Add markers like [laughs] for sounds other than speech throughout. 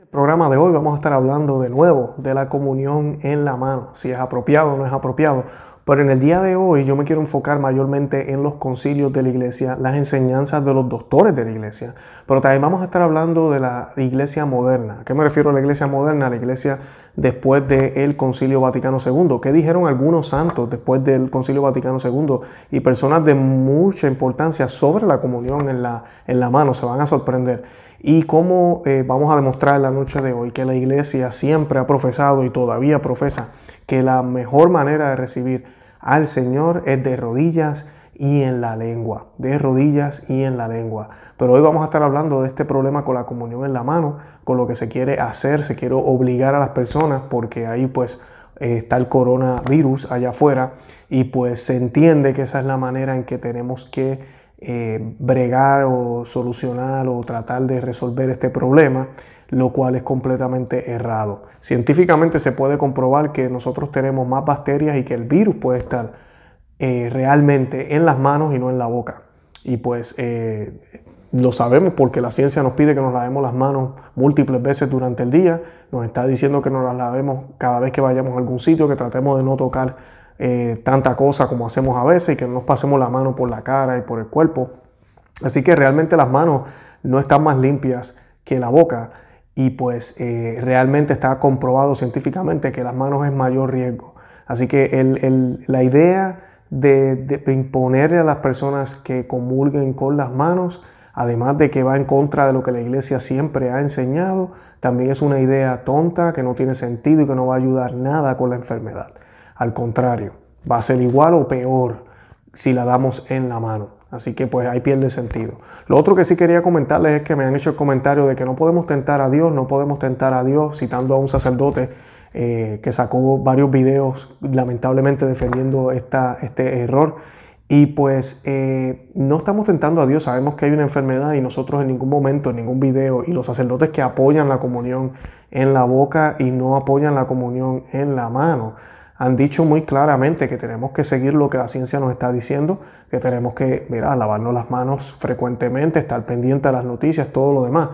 el programa de hoy vamos a estar hablando de nuevo de la comunión en la mano, si es apropiado o no es apropiado. Pero en el día de hoy yo me quiero enfocar mayormente en los concilios de la iglesia, las enseñanzas de los doctores de la iglesia. Pero también vamos a estar hablando de la iglesia moderna. ¿A qué me refiero a la iglesia moderna? La iglesia después del concilio Vaticano II. ¿Qué dijeron algunos santos después del concilio Vaticano II? Y personas de mucha importancia sobre la comunión en la, en la mano. Se van a sorprender. Y cómo eh, vamos a demostrar en la noche de hoy que la iglesia siempre ha profesado y todavía profesa que la mejor manera de recibir al Señor es de rodillas y en la lengua, de rodillas y en la lengua. Pero hoy vamos a estar hablando de este problema con la comunión en la mano, con lo que se quiere hacer, se quiere obligar a las personas, porque ahí pues eh, está el coronavirus allá afuera y pues se entiende que esa es la manera en que tenemos que eh, bregar o solucionar o tratar de resolver este problema lo cual es completamente errado. Científicamente se puede comprobar que nosotros tenemos más bacterias y que el virus puede estar eh, realmente en las manos y no en la boca. Y pues eh, lo sabemos porque la ciencia nos pide que nos lavemos las manos múltiples veces durante el día, nos está diciendo que nos las lavemos cada vez que vayamos a algún sitio, que tratemos de no tocar eh, tanta cosa como hacemos a veces y que no nos pasemos la mano por la cara y por el cuerpo. Así que realmente las manos no están más limpias que la boca y pues eh, realmente está comprobado científicamente que las manos es mayor riesgo. Así que la idea de, de, imponerle a las personas que comulguen con las manos, además de que va en contra de lo que la iglesia siempre ha enseñado, también es una idea tonta que no tiene sentido y que no va a ayudar nada con la enfermedad. Al contrario, va a ser igual o peor si la damos en la mano. Así que pues ahí pierde sentido. Lo otro que sí quería comentarles es que me han hecho el comentario de que no podemos tentar a Dios, no podemos tentar a Dios, citando a un sacerdote eh, que sacó varios videos lamentablemente defendiendo esta, este error. Y pues eh, no estamos tentando a Dios, sabemos que hay una enfermedad y nosotros en ningún momento, en ningún video, y los sacerdotes que apoyan la comunión en la boca y no apoyan la comunión en la mano, han dicho muy claramente que tenemos que seguir lo que la ciencia nos está diciendo, que tenemos que, mira, lavarnos las manos frecuentemente, estar pendiente de las noticias, todo lo demás.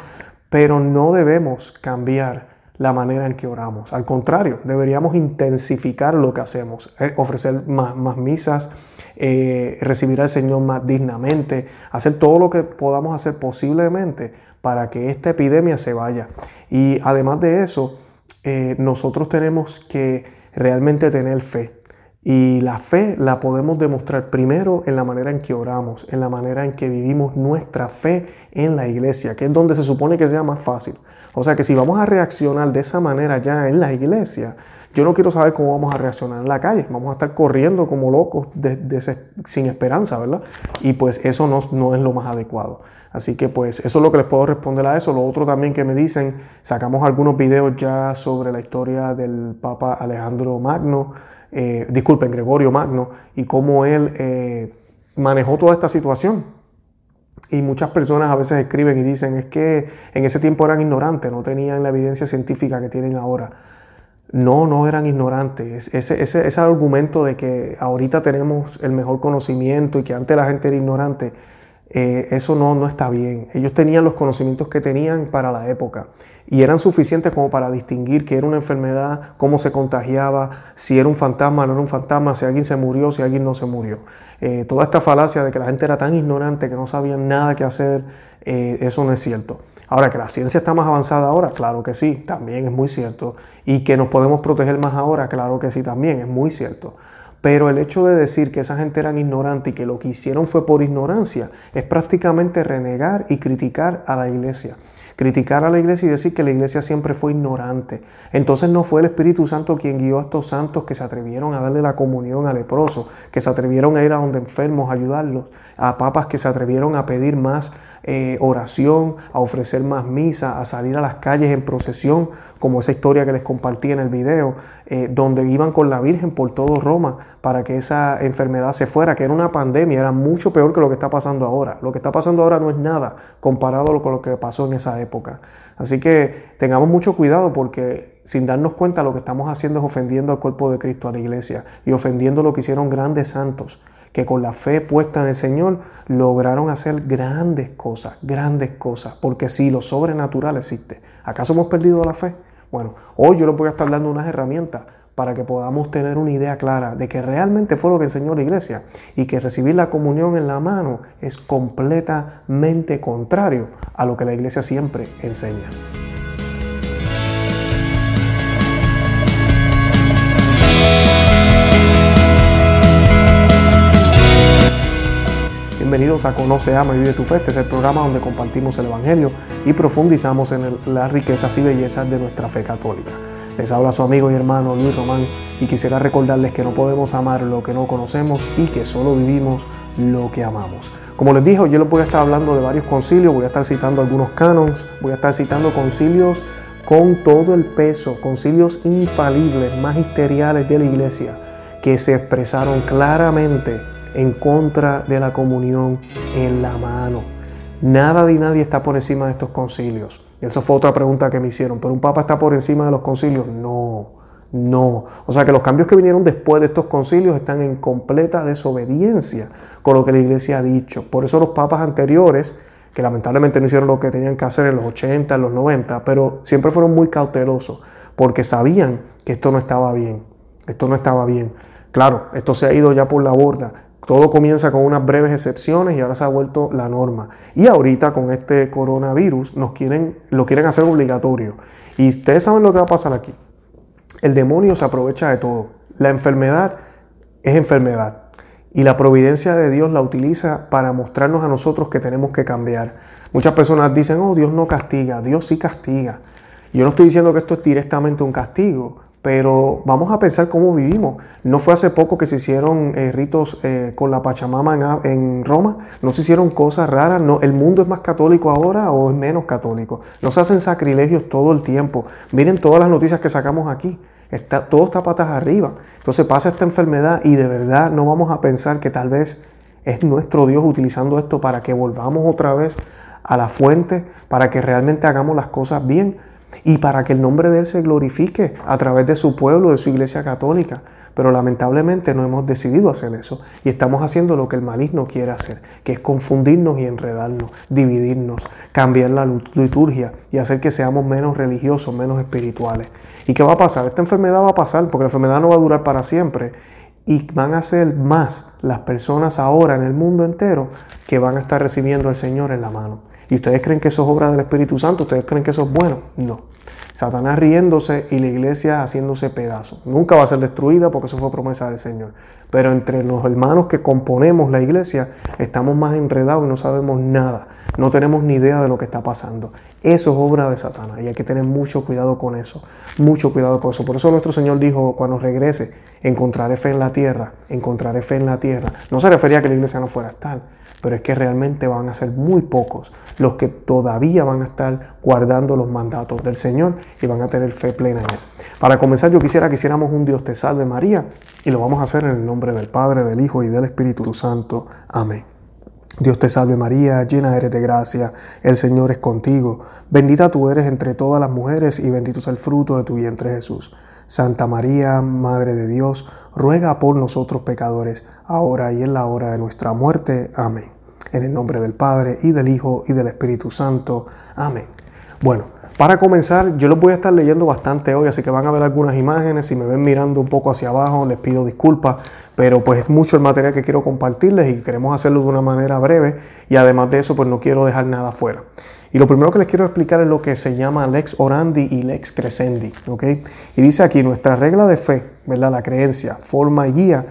Pero no debemos cambiar la manera en que oramos. Al contrario, deberíamos intensificar lo que hacemos, eh, ofrecer más, misas, eh, recibir al Señor más dignamente, hacer todo lo que podamos hacer posiblemente para que esta epidemia se vaya. Y además de eso, eh, nosotros tenemos que realmente tener fe. Y la fe la podemos demostrar primero en la manera en que oramos, en la manera en que vivimos nuestra fe en la iglesia, que es donde se supone que sea más fácil. O sea que si vamos a reaccionar de esa manera ya en la iglesia, yo no quiero saber cómo vamos a reaccionar en la calle. Vamos a estar corriendo como locos sin esperanza, ¿verdad? Y pues eso no, no es lo más adecuado. Así que pues eso es lo que les puedo responder a eso. Lo otro también que me dicen, sacamos algunos videos ya sobre la historia del Papa Alejandro Magno, eh, disculpen, Gregorio Magno, y cómo él eh, manejó toda esta situación. Y muchas personas a veces escriben y dicen, es que en ese tiempo eran ignorantes, no tenían la evidencia científica que tienen ahora. No, no eran ignorantes. Ese, ese, ese argumento de que ahorita tenemos el mejor conocimiento y que antes la gente era ignorante, eh, eso no, no está bien. Ellos tenían los conocimientos que tenían para la época y eran suficientes como para distinguir qué era una enfermedad, cómo se contagiaba, si era un fantasma no era un fantasma, si alguien se murió, si alguien no se murió. Eh, toda esta falacia de que la gente era tan ignorante que no sabían nada que hacer, eh, eso no es cierto. Ahora que la ciencia está más avanzada ahora, claro que sí, también es muy cierto. Y que nos podemos proteger más ahora, claro que sí, también es muy cierto. Pero el hecho de decir que esa gente eran ignorante y que lo que hicieron fue por ignorancia es prácticamente renegar y criticar a la iglesia. Criticar a la iglesia y decir que la iglesia siempre fue ignorante. Entonces no fue el Espíritu Santo quien guió a estos santos que se atrevieron a darle la comunión a leprosos, que se atrevieron a ir a donde enfermos ayudarlos, a papas que se atrevieron a pedir más eh, oración, a ofrecer más misa, a salir a las calles en procesión, como esa historia que les compartí en el video, eh, donde iban con la Virgen por todo Roma para que esa enfermedad se fuera, que era una pandemia, era mucho peor que lo que está pasando ahora. Lo que está pasando ahora no es nada comparado con lo que pasó en esa época. Así que tengamos mucho cuidado porque sin darnos cuenta lo que estamos haciendo es ofendiendo al cuerpo de Cristo, a la iglesia, y ofendiendo lo que hicieron grandes santos que con la fe puesta en el Señor lograron hacer grandes cosas, grandes cosas, porque si lo sobrenatural existe, ¿acaso hemos perdido la fe? Bueno, hoy yo les voy a estar dando unas herramientas para que podamos tener una idea clara de que realmente fue lo que enseñó la iglesia y que recibir la comunión en la mano es completamente contrario a lo que la iglesia siempre enseña. Bienvenidos a Conoce, Ama y Vive tu Fe. Este es el programa donde compartimos el Evangelio y profundizamos en las riquezas y bellezas de nuestra fe católica. Les habla su amigo y hermano Luis Román y quisiera recordarles que no podemos amar lo que no conocemos y que solo vivimos lo que amamos. Como les dije, yo les voy a estar hablando de varios concilios, voy a estar citando algunos canons, voy a estar citando concilios con todo el peso, concilios infalibles, magisteriales de la iglesia, que se expresaron claramente en contra de la comunión en la mano. Nada de nadie está por encima de estos concilios. Esa fue otra pregunta que me hicieron. ¿Pero un papa está por encima de los concilios? No, no. O sea que los cambios que vinieron después de estos concilios están en completa desobediencia con lo que la iglesia ha dicho. Por eso los papas anteriores, que lamentablemente no hicieron lo que tenían que hacer en los 80, en los 90, pero siempre fueron muy cautelosos porque sabían que esto no estaba bien. Esto no estaba bien. Claro, esto se ha ido ya por la borda. Todo comienza con unas breves excepciones y ahora se ha vuelto la norma. Y ahorita con este coronavirus nos quieren, lo quieren hacer obligatorio. Y ustedes saben lo que va a pasar aquí. El demonio se aprovecha de todo. La enfermedad es enfermedad. Y la providencia de Dios la utiliza para mostrarnos a nosotros que tenemos que cambiar. Muchas personas dicen, oh, Dios no castiga, Dios sí castiga. Yo no estoy diciendo que esto es directamente un castigo, pero vamos a pensar cómo vivimos. No fue hace poco que se hicieron eh, ritos eh, con la Pachamama en, Roma, no se hicieron cosas raras, no, el mundo es más católico ahora o es menos católico. No se hacen sacrilegios todo el tiempo. Miren todas las noticias que sacamos aquí. Está, todo está patas arriba. Entonces pasa esta enfermedad y de verdad no vamos a pensar que tal vez es nuestro Dios utilizando esto para que volvamos otra vez a la fuente, para que realmente hagamos las cosas bien y para que el nombre de Él se glorifique a través de su pueblo, de su iglesia católica. Pero lamentablemente no hemos decidido hacer eso y estamos haciendo lo que el maligno quiere hacer, que es confundirnos y enredarnos, dividirnos, cambiar la liturgia y hacer que seamos menos religiosos, menos espirituales. ¿Y qué va a pasar? Esta enfermedad va a pasar porque la enfermedad no va a durar para siempre y van a ser más las personas ahora en el mundo entero que van a estar recibiendo al Señor en la mano. ¿Y ustedes creen que eso es obra del Espíritu Santo? ¿Ustedes creen que eso es bueno? No. Satanás riéndose y la iglesia haciéndose pedazos. Nunca va a ser destruida porque eso fue promesa del Señor. Pero entre los hermanos que componemos la iglesia estamos más enredados y no sabemos nada. No tenemos ni idea de lo que está pasando. Eso es obra de Satanás y hay que tener mucho cuidado con eso. Mucho cuidado con eso. Por eso nuestro Señor dijo cuando regrese, encontraré fe en la tierra, encontraré fe en la tierra. No se refería a que la iglesia no fuera tal, pero es que realmente van a ser muy pocos los que todavía van a estar guardando los mandatos del Señor y van a tener fe plena en Él. Para comenzar, yo quisiera que hiciéramos un Dios te salve María y lo vamos a hacer en el nombre del Padre, del Hijo y del Espíritu Santo. Amén. Dios te salve María, llena eres de gracia, el Señor es contigo, bendita tú eres entre todas las mujeres y bendito es el fruto de tu vientre Jesús. Santa María, Madre de Dios, ruega por nosotros pecadores, ahora y en la hora de nuestra muerte. Amén. En el nombre del Padre y del Hijo y del Espíritu Santo. Amén. Bueno, para comenzar, yo los voy a estar leyendo bastante hoy, así que van a ver algunas imágenes. Si me ven mirando un poco hacia abajo, les pido disculpas, pero pues es mucho el material que quiero compartirles y queremos hacerlo de una manera breve y además de eso, pues no quiero dejar nada fuera. Y lo primero que les quiero explicar es lo que se llama lex orandi y lex crescendi, ¿ok? Y dice aquí, nuestra regla de fe, ¿verdad? La creencia, forma y guía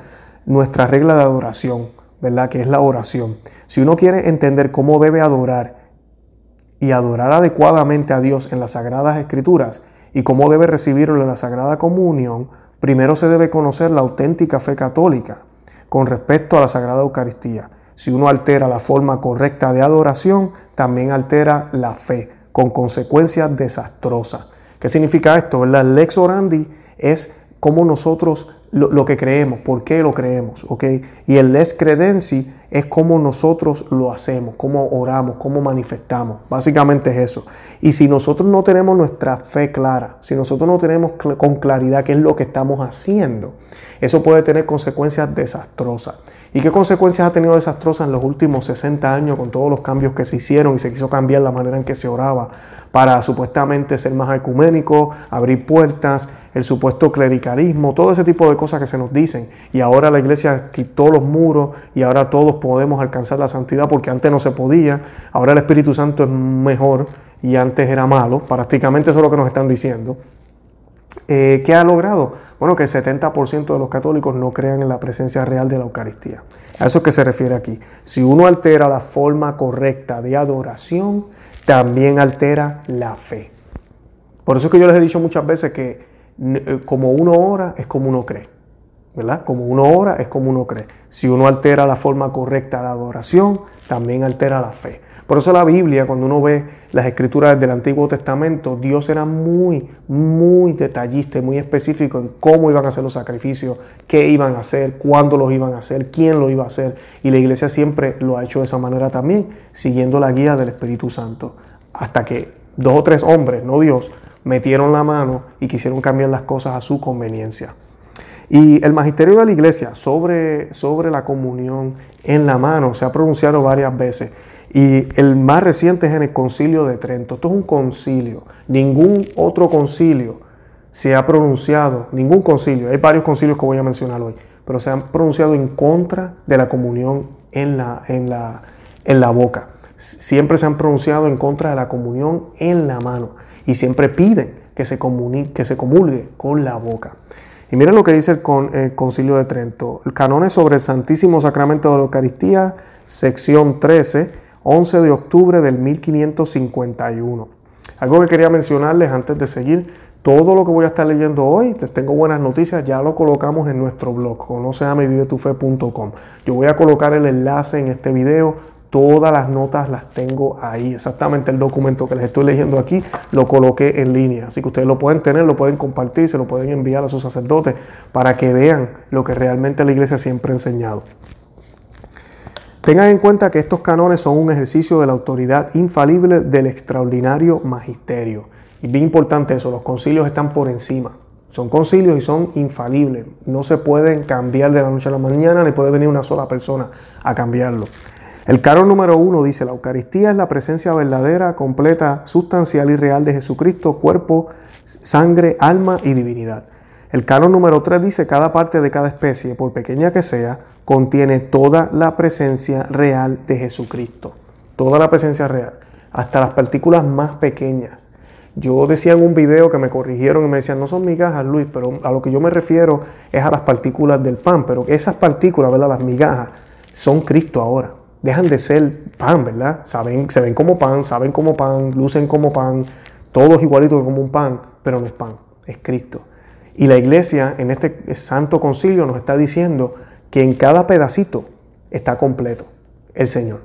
nuestra regla de adoración, ¿verdad? Que es la oración. Si uno quiere entender cómo debe adorar y adorar adecuadamente a Dios en las Sagradas Escrituras y cómo debe recibirlo en la Sagrada Comunión, primero se debe conocer la auténtica fe católica con respecto a la Sagrada Eucaristía. Si uno altera la forma correcta de adoración, también altera la fe, con consecuencias desastrosas. ¿Qué significa esto? ¿verdad? Lex orandi es como nosotros lo, que creemos, por qué lo creemos. Y el les credenci es cómo nosotros lo hacemos, cómo oramos, cómo manifestamos. Básicamente es eso. Y si nosotros no tenemos nuestra fe clara, si nosotros no tenemos con claridad qué es lo que estamos haciendo, eso puede tener consecuencias desastrosas. ¿Y qué consecuencias ha tenido desastrosas en los últimos 60 años con todos los cambios que se hicieron y se quiso cambiar la manera en que se oraba para supuestamente ser más ecuménico, abrir puertas, el supuesto clericalismo, todo ese tipo de cosas que se nos dicen. Y ahora la iglesia quitó los muros y ahora todos podemos alcanzar la santidad porque antes no se podía. Ahora el Espíritu Santo es mejor y antes era malo. Prácticamente eso es lo que nos están diciendo. Eh, ¿Qué ha logrado? Bueno, que el 70% de los católicos no crean en la presencia real de la Eucaristía. A eso es que se refiere aquí. Si uno altera la forma correcta de adoración, también altera la fe. Por eso es que yo les he dicho muchas veces que eh, como uno ora es como uno cree. ¿verdad? Como uno ora es como uno cree. Si uno altera la forma correcta de adoración, también altera la fe. Por eso la Biblia, cuando uno ve las escrituras del Antiguo Testamento, Dios era muy, muy detallista y muy específico en cómo iban a hacer los sacrificios, qué iban a hacer, cuándo los iban a hacer, quién lo iba a hacer. Y la iglesia siempre lo ha hecho de esa manera también, siguiendo la guía del Espíritu Santo. Hasta que dos o tres hombres, no Dios, metieron la mano y quisieron cambiar las cosas a su conveniencia. Y el magisterio de la iglesia sobre, sobre la comunión en la mano se ha pronunciado varias veces. Y el más reciente es en el concilio de Trento. Esto es un concilio. Ningún otro concilio se ha pronunciado, ningún concilio, hay varios concilios que voy a mencionar hoy, pero se han pronunciado en contra de la comunión en la, en la, en la boca. Siempre se han pronunciado en contra de la comunión en la mano y siempre piden que se, que se comulgue con la boca. Y miren lo que dice el, Concilio de Trento. El canon sobre el Santísimo Sacramento de la Eucaristía, sección 13, 11 de octubre del 1551. Algo que quería mencionarles antes de seguir, todo lo que voy a estar leyendo hoy, les tengo buenas noticias, ya lo colocamos en nuestro blog, conoceamevivetufe.com. Yo voy a colocar el enlace en este video Todas las notas las tengo ahí. Exactamente el documento que les estoy leyendo aquí lo coloqué en línea. Así que ustedes lo pueden tener, lo pueden compartir, se lo pueden enviar a sus sacerdotes para que vean lo que realmente la iglesia siempre ha enseñado. Tengan en cuenta que estos canones son un ejercicio de la autoridad infalible del extraordinario magisterio. Y bien importante eso, los concilios están por encima. Son concilios y son infalibles. No se pueden cambiar de la noche a la mañana, ni puede venir una sola persona a cambiarlo. El caro número uno dice, la Eucaristía es la presencia verdadera, completa, sustancial y real de Jesucristo, cuerpo, sangre, alma y divinidad. El caro número tres dice, cada parte de cada especie, por pequeña que sea, contiene toda la presencia real de Jesucristo. Toda la presencia real, hasta las partículas más pequeñas. Yo decía en un video que me corrigieron y me decían, no son migajas, Luis, pero a lo que yo me refiero es a las partículas del pan, pero esas partículas, ¿verdad? Las migajas, son Cristo ahora dejan de ser pan, ¿verdad? Saben, se ven como pan, saben como pan, lucen como pan, todos igualitos como un pan, pero no es pan, es Cristo. Y la iglesia en este santo concilio nos está diciendo que en cada pedacito está completo el Señor.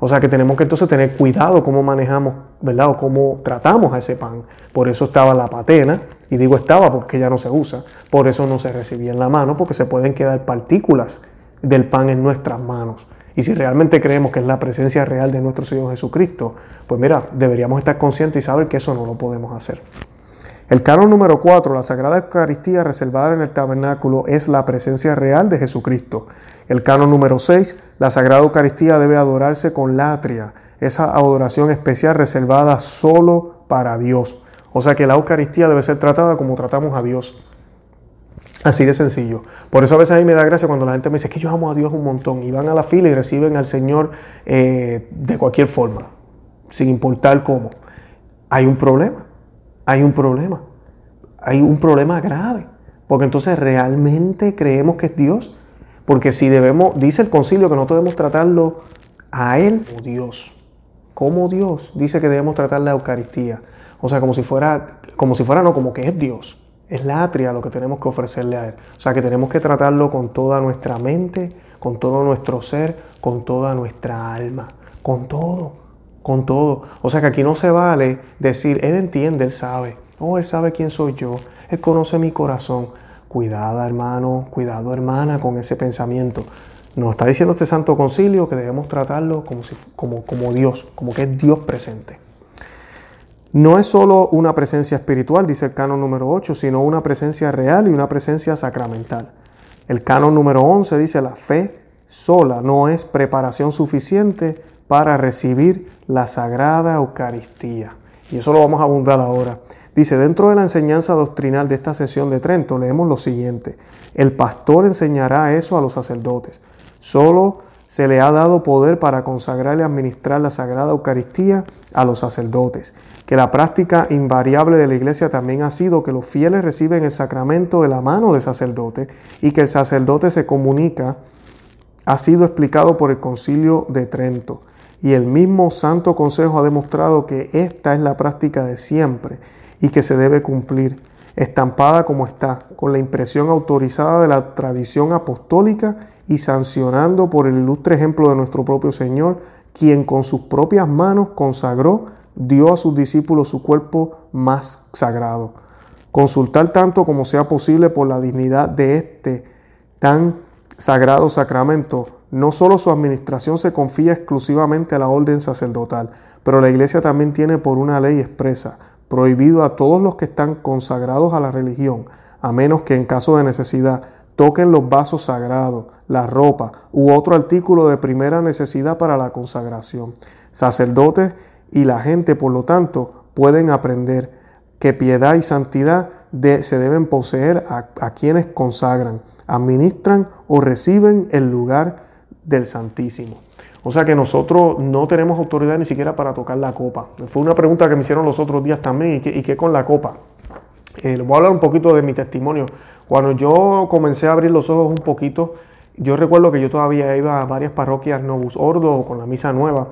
O sea que tenemos que entonces tener cuidado cómo manejamos, ¿verdad? O cómo tratamos a ese pan. Por eso estaba la patena, y digo estaba porque ya no se usa. Por eso no se recibía en la mano, porque se pueden quedar partículas del pan en nuestras manos. Y si realmente creemos que es la presencia real de nuestro Señor Jesucristo, pues mira, deberíamos estar conscientes y saber que eso no lo podemos hacer. El canon número 4, la Sagrada Eucaristía reservada en el tabernáculo, es la presencia real de Jesucristo. El canon número 6, la Sagrada Eucaristía debe adorarse con latria, esa adoración especial reservada solo para Dios. O sea que la Eucaristía debe ser tratada como tratamos a Dios. Así de sencillo. Por eso a veces a mí me da gracia cuando la gente me dice que yo amo a Dios un montón y van a la fila y reciben al Señor eh, de cualquier forma, sin importar cómo. Hay un problema, hay un problema, hay un problema grave, porque entonces realmente creemos que es Dios, porque si debemos, dice el concilio que no debemos tratarlo a Él como Dios, como Dios, dice que debemos tratar la Eucaristía, o sea, como si fuera, como si fuera no, como que es Dios. Es la atria lo que tenemos que ofrecerle a Él. O sea que tenemos que tratarlo con toda nuestra mente, con todo nuestro ser, con toda nuestra alma, con todo, con todo. O sea que aquí no se vale decir, Él entiende, Él sabe. Oh, Él sabe quién soy yo. Él conoce mi corazón. Cuidado hermano, cuidado hermana con ese pensamiento. Nos está diciendo este Santo Concilio que debemos tratarlo como, como, como Dios, como que es Dios presente. No es solo una presencia espiritual, dice el canon número 8, sino una presencia real y una presencia sacramental. El canon número 11 dice la fe sola no es preparación suficiente para recibir la sagrada Eucaristía. Y eso lo vamos a abundar ahora. Dice, dentro de la enseñanza doctrinal de esta sesión de Trento, leemos lo siguiente. El pastor enseñará eso a los sacerdotes. Solo se le ha dado poder para consagrar y administrar la Sagrada Eucaristía a los sacerdotes, que la práctica invariable de la Iglesia también ha sido que los fieles reciben el sacramento de la mano del sacerdote y que el sacerdote se comunica, ha sido explicado por el concilio de Trento. Y el mismo Santo Consejo ha demostrado que esta es la práctica de siempre y que se debe cumplir, estampada como está, con la impresión autorizada de la tradición apostólica y sancionando por el ilustre ejemplo de nuestro propio Señor, quien con sus propias manos consagró, dio a sus discípulos su cuerpo más sagrado. Consultar tanto como sea posible por la dignidad de este tan sagrado sacramento. No solo su administración se confía exclusivamente a la orden sacerdotal, pero la Iglesia también tiene por una ley expresa prohibido a todos los que están consagrados a la religión, a menos que en caso de necesidad toquen los vasos sagrados, la ropa u otro artículo de primera necesidad para la consagración. Sacerdotes y la gente, por lo tanto, pueden aprender que piedad y santidad se deben poseer a, a quienes consagran, administran o reciben el lugar del Santísimo. O sea que nosotros no tenemos autoridad ni siquiera para tocar la copa. Fue una pregunta que me hicieron los otros días también. ¿Y qué, con la copa? Eh, les voy a hablar un poquito de mi testimonio. Cuando yo comencé a abrir los ojos un poquito, yo recuerdo que yo todavía iba a varias parroquias Novus Ordo con la misa nueva.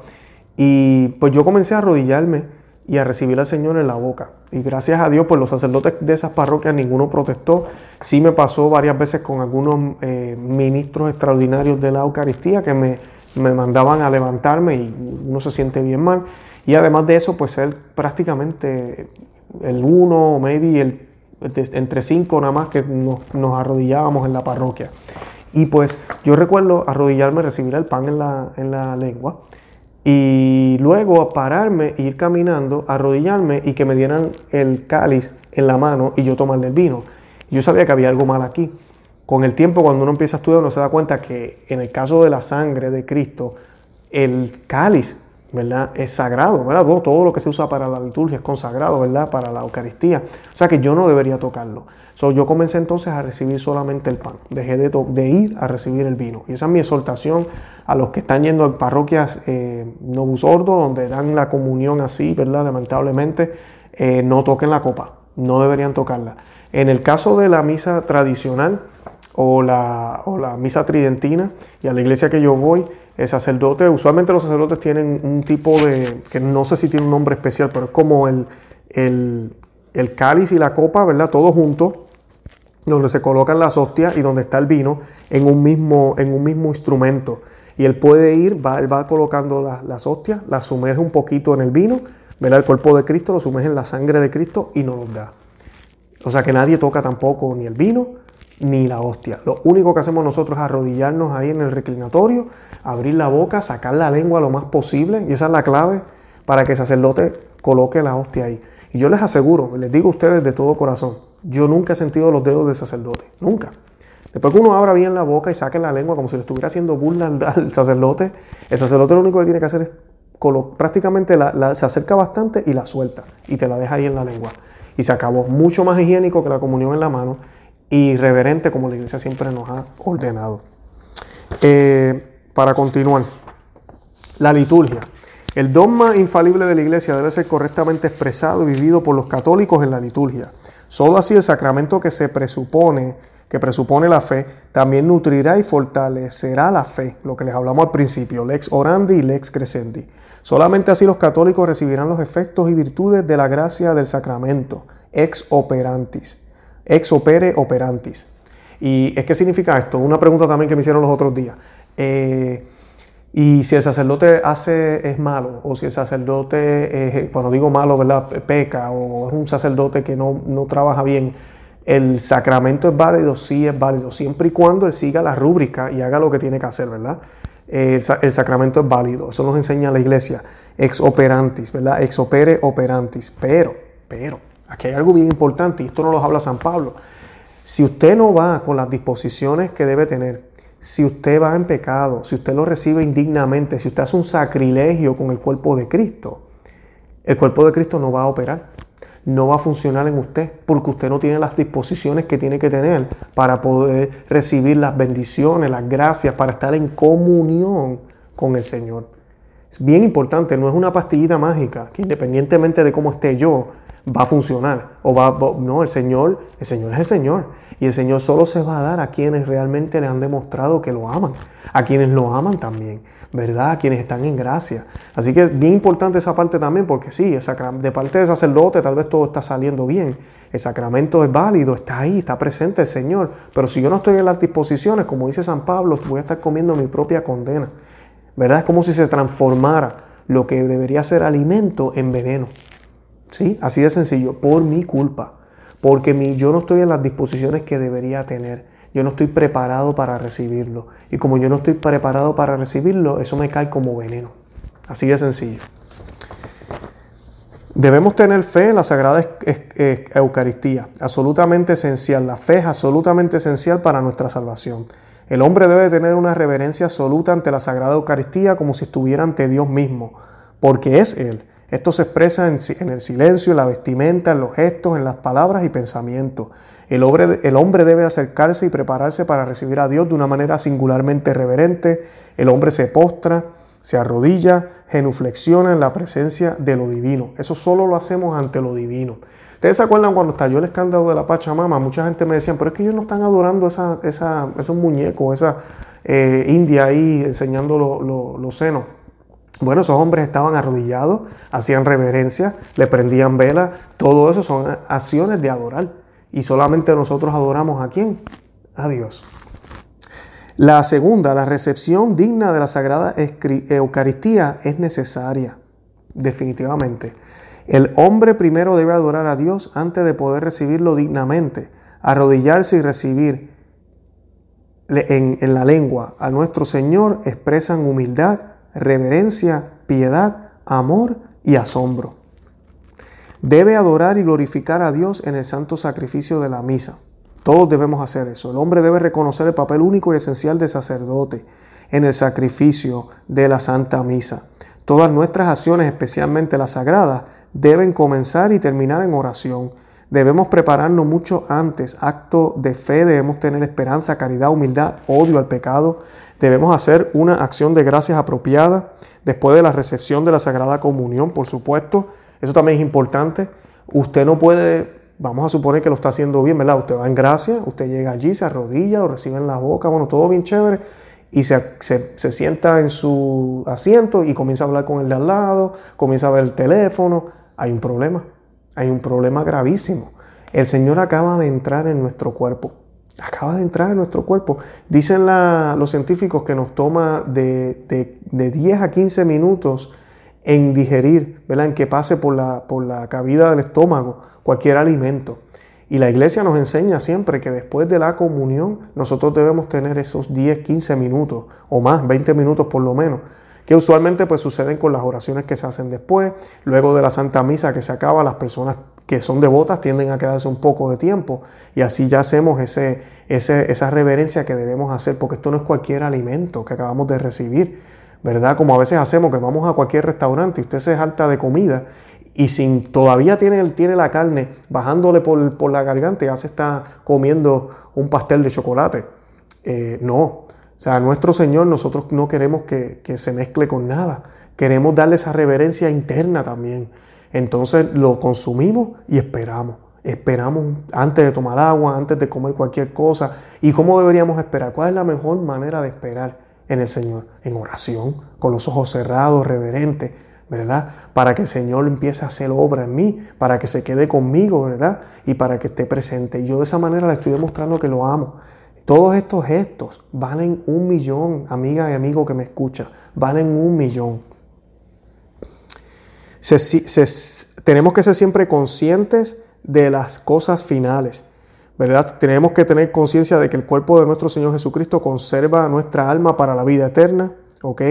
Y pues yo comencé a arrodillarme y a recibir al Señor en la boca. Y gracias a Dios, pues los sacerdotes de esas parroquias ninguno protestó. Sí me pasó varias veces con algunos eh, ministros extraordinarios de la Eucaristía que me me mandaban a levantarme y uno se siente bien mal. Y además de eso, pues ser prácticamente el uno, maybe el, entre cinco nada más que nos, arrodillábamos en la parroquia. Y pues yo recuerdo arrodillarme, recibir el pan en la, en la lengua y luego pararme, ir caminando, arrodillarme y que me dieran el cáliz en la mano y yo tomarle el vino. Yo sabía que había algo mal aquí. Con el tiempo, cuando uno empieza a estudiar, uno se da cuenta que en el caso de la sangre de Cristo, el cáliz, ¿verdad? Es sagrado, ¿verdad? Todo, lo que se usa para la liturgia es consagrado, ¿verdad? Para la Eucaristía. O sea que yo no debería tocarlo. So, yo comencé entonces a recibir solamente el pan. Dejé de, de, ir a recibir el vino. Y esa es mi exhortación a los que están yendo a parroquias eh, Novus Ordo, donde dan la comunión así, ¿verdad? Lamentablemente, eh, no toquen la copa. No deberían tocarla. En el caso de la misa tradicional, o la, la misa tridentina y a la iglesia que yo voy, el sacerdote, usualmente los sacerdotes tienen un tipo de, que no sé si tiene un nombre especial, pero es como el, el, el cáliz y la copa, ¿verdad? Todos juntos, donde se colocan las hostias y donde está el vino en un mismo, en un mismo instrumento. Y él puede ir, va, él va colocando las hostias, las sumerge un poquito en el vino, ¿verdad? El cuerpo de Cristo lo sumerge en la sangre de Cristo y nos los da. O sea que nadie toca tampoco ni el vino, ni la hostia. Lo único que hacemos nosotros es arrodillarnos ahí en el reclinatorio, abrir la boca, sacar la lengua lo más posible, y esa es la clave para que el sacerdote coloque la hostia ahí. Y yo les aseguro, les digo a ustedes de todo corazón, yo nunca he sentido los dedos del sacerdote, nunca. Después que uno abra bien la boca y saque la lengua como si le estuviera haciendo burla al, sacerdote, el sacerdote lo único que tiene que hacer es prácticamente se acerca bastante y la suelta y te la deja ahí en la lengua. Y se acabó mucho más higiénico que la comunión en la mano y reverente como la iglesia siempre nos ha ordenado. Eh, para continuar, la liturgia. El dogma infalible de la iglesia debe ser correctamente expresado y vivido por los católicos en la liturgia. Solo así el sacramento que se presupone, que presupone la fe, también nutrirá y fortalecerá la fe, lo que les hablamos al principio, lex orandi y lex crescendi. Solamente así los católicos recibirán los efectos y virtudes de la gracia del sacramento, ex operantis ex opere operantis. ¿Y es qué significa esto? Una pregunta también que me hicieron los otros días. Eh, y si el sacerdote hace es malo, o si el sacerdote, cuando digo malo, ¿verdad? peca, o es un sacerdote que no, trabaja bien, El sacramento es válido, sí es válido, siempre y cuando él siga la rúbrica y haga lo que tiene que hacer, ¿verdad? El, el sacramento es válido, eso nos enseña la iglesia, ex operantis, ¿verdad? Ex opere operantis, pero, pero, aquí hay algo bien importante y esto no lo habla San Pablo. Si usted no va con las disposiciones que debe tener, si usted va en pecado, si usted lo recibe indignamente, si usted hace un sacrilegio con el cuerpo de Cristo, el cuerpo de Cristo no va a operar, no va a funcionar en usted, porque usted no tiene las disposiciones que tiene que tener para poder recibir las bendiciones, las gracias, para estar en comunión con el Señor. Es bien importante, no es una pastillita mágica, que independientemente de cómo esté yo, va a funcionar. O va, no, el Señor, el Señor es el Señor. Y el Señor solo se va a dar a quienes realmente le han demostrado que lo aman. A quienes lo aman también, ¿verdad? A quienes están en gracia. Así que es bien importante esa parte también, porque sí, de parte del sacerdote tal vez todo está saliendo bien. El sacramento es válido, está ahí, está presente el Señor. Pero si yo no estoy en las disposiciones, como dice San Pablo, voy a estar comiendo mi propia condena. ¿Verdad? Es como si se transformara lo que debería ser alimento en veneno. ¿Sí? Así de sencillo, por mi culpa, porque mi, yo no estoy en las disposiciones que debería tener. Yo no estoy preparado para recibirlo. Y como yo no estoy preparado para recibirlo, eso me cae como veneno. Así de sencillo. Debemos tener fe en la Sagrada Eucaristía, absolutamente esencial. La fe es absolutamente esencial para nuestra salvación. El hombre debe tener una reverencia absoluta ante la Sagrada Eucaristía como si estuviera ante Dios mismo, porque es Él. Esto se expresa en, el silencio, en la vestimenta, en los gestos, en las palabras y pensamientos. El hombre, debe acercarse y prepararse para recibir a Dios de una manera singularmente reverente. El hombre se postra, se arrodilla, genuflexiona en la presencia de lo divino. Eso solo lo hacemos ante lo divino. ¿Ustedes se acuerdan cuando estalló el escándalo de la Pachamama? Mucha gente me decía, pero es que ellos no están adorando esa, esos muñecos, esa eh, india ahí enseñando los senos. Bueno, esos hombres estaban arrodillados, hacían reverencia, le prendían vela. Todo eso son acciones de adorar. Y solamente nosotros adoramos a quién? A Dios. La segunda, la recepción digna de la Sagrada Eucaristía es necesaria, definitivamente. El hombre primero debe adorar a Dios antes de poder recibirlo dignamente. Arrodillarse y recibir en, en la lengua a nuestro Señor expresan humildad, reverencia, piedad, amor y asombro. Debe adorar y glorificar a Dios en el santo sacrificio de la misa. Todos debemos hacer eso. El hombre debe reconocer el papel único y esencial de sacerdote en el sacrificio de la Santa Misa. Todas nuestras acciones, especialmente las sagradas, deben comenzar y terminar en oración. Debemos prepararnos mucho antes. Acto de fe, debemos tener esperanza, caridad, humildad, odio al pecado. Debemos hacer una acción de gracias apropiada después de la recepción de la Sagrada Comunión, por supuesto. Eso también es importante. Usted no puede, vamos a suponer que lo está haciendo bien, ¿verdad? Usted va en gracia, usted llega allí, se arrodilla, lo recibe en la boca, bueno, todo bien chévere y se, se, sienta en su asiento y comienza a hablar con el de al lado, comienza a ver el teléfono, hay un problema, hay un problema gravísimo. El Señor acaba de entrar en nuestro cuerpo, acaba de entrar en nuestro cuerpo. Dicen los científicos que nos toma de, de, de, 10 a 15 minutos en digerir, ¿verdad? en que pase por la, por la cavidad del estómago cualquier alimento. Y la iglesia nos enseña siempre que después de la comunión nosotros debemos tener esos 10, 15 minutos o más, 20 minutos por lo menos, que usualmente pues suceden con las oraciones que se hacen después, luego de la Santa Misa que se acaba, las personas que son devotas tienden a quedarse un poco de tiempo y así ya hacemos ese, esa reverencia que debemos hacer, porque esto no es cualquier alimento que acabamos de recibir, ¿verdad? Como a veces hacemos que vamos a cualquier restaurante y usted se salta de comida y sin todavía tiene, tiene la carne bajándole por, la garganta, ya se está comiendo un pastel de chocolate. Eh, no, o sea, nuestro Señor nosotros no queremos que, que, se mezcle con nada, queremos darle esa reverencia interna también. Entonces lo consumimos y esperamos. Esperamos antes de tomar agua, antes de comer cualquier cosa. ¿Y cómo deberíamos esperar? ¿Cuál es la mejor manera de esperar en el Señor? En oración, con los ojos cerrados, reverentes ¿verdad? Para que el Señor empiece a hacer obra en mí, para que se quede conmigo, ¿verdad? Y para que esté presente. Y yo de esa manera le estoy demostrando que lo amo. Todos estos gestos valen un millón, amiga y amigo que me escucha, valen un millón. tenemos que ser siempre conscientes de las cosas finales, ¿verdad? Tenemos que tener conciencia de que el cuerpo de nuestro Señor Jesucristo conserva nuestra alma para la vida eterna, ¿ok?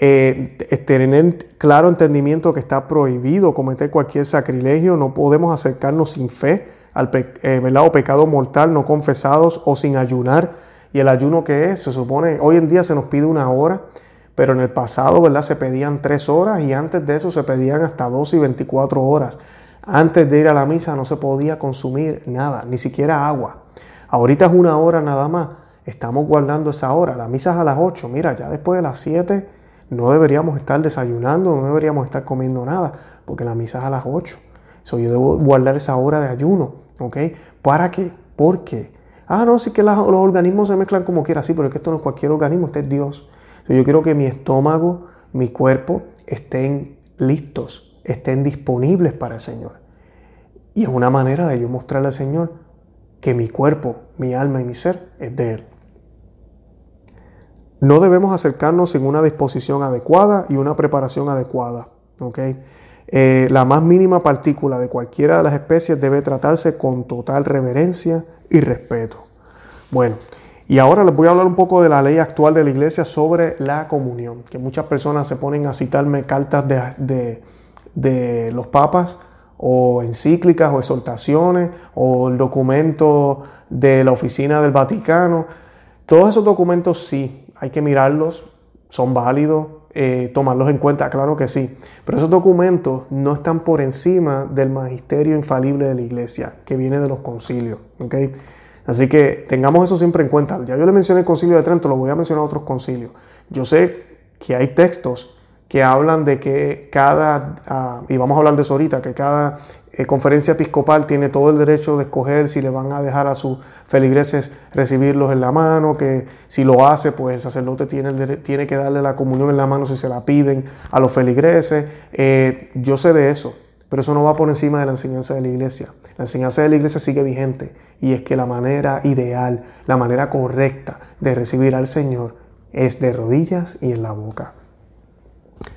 Eh, tener claro entendimiento que está prohibido cometer cualquier sacrilegio, no podemos acercarnos sin fe al eh, o pecado mortal no confesados o sin ayunar. Y el ayuno que es, se supone, hoy en día se nos pide una hora, pero en el pasado, ¿verdad? Se pedían tres horas y antes de eso se pedían hasta 12 y 24 horas. Antes de ir a la misa no se podía consumir nada, ni siquiera agua. Ahorita es una hora nada más. Estamos guardando esa hora. La misa es a las 8. Mira, ya después de las 7 no deberíamos estar desayunando, no deberíamos estar comiendo nada, porque la misa es a las 8. So, yo debo guardar esa hora de ayuno. ¿Ok? ¿Para qué? ¿Por qué? Ah, no, sí que los organismos se mezclan como quiera, sí, pero es que esto no es cualquier organismo, este es Dios. yo quiero que mi estómago, mi cuerpo estén listos, estén disponibles para el Señor. Y es una manera de yo mostrarle al Señor que mi cuerpo, mi alma y mi ser es de Él. No debemos acercarnos sin una disposición adecuada y una preparación adecuada. Eh, la más mínima partícula de cualquiera de las especies debe tratarse con total reverencia y respeto. Bueno, y ahora les voy a hablar un poco de la ley actual de la iglesia sobre la comunión, que muchas personas se ponen a citarme cartas de, de los papas o encíclicas o exhortaciones o el documento de la oficina del Vaticano. Todos esos documentos sí, hay que mirarlos, son válidos, eh, tomarlos en cuenta, claro que sí, pero esos documentos no están por encima del magisterio infalible de la iglesia, que viene de los concilios. Así que tengamos eso siempre en cuenta. Ya yo le mencioné el concilio de Trento, lo voy a mencionar a otros concilios. Yo sé que hay textos que hablan de que cada, ah, y vamos a hablar de eso ahorita, que cada eh, conferencia episcopal tiene todo el derecho de escoger si le van a dejar a sus feligreses recibirlos en la mano, que si lo hace, pues el sacerdote tiene, tiene que darle la comunión en la mano si se la piden a los feligreses. Eh, yo sé de eso, pero eso no va por encima de la enseñanza de la iglesia. La enseñanza de la iglesia sigue vigente y es que la manera ideal, la manera correcta de recibir al Señor es de rodillas y en la boca.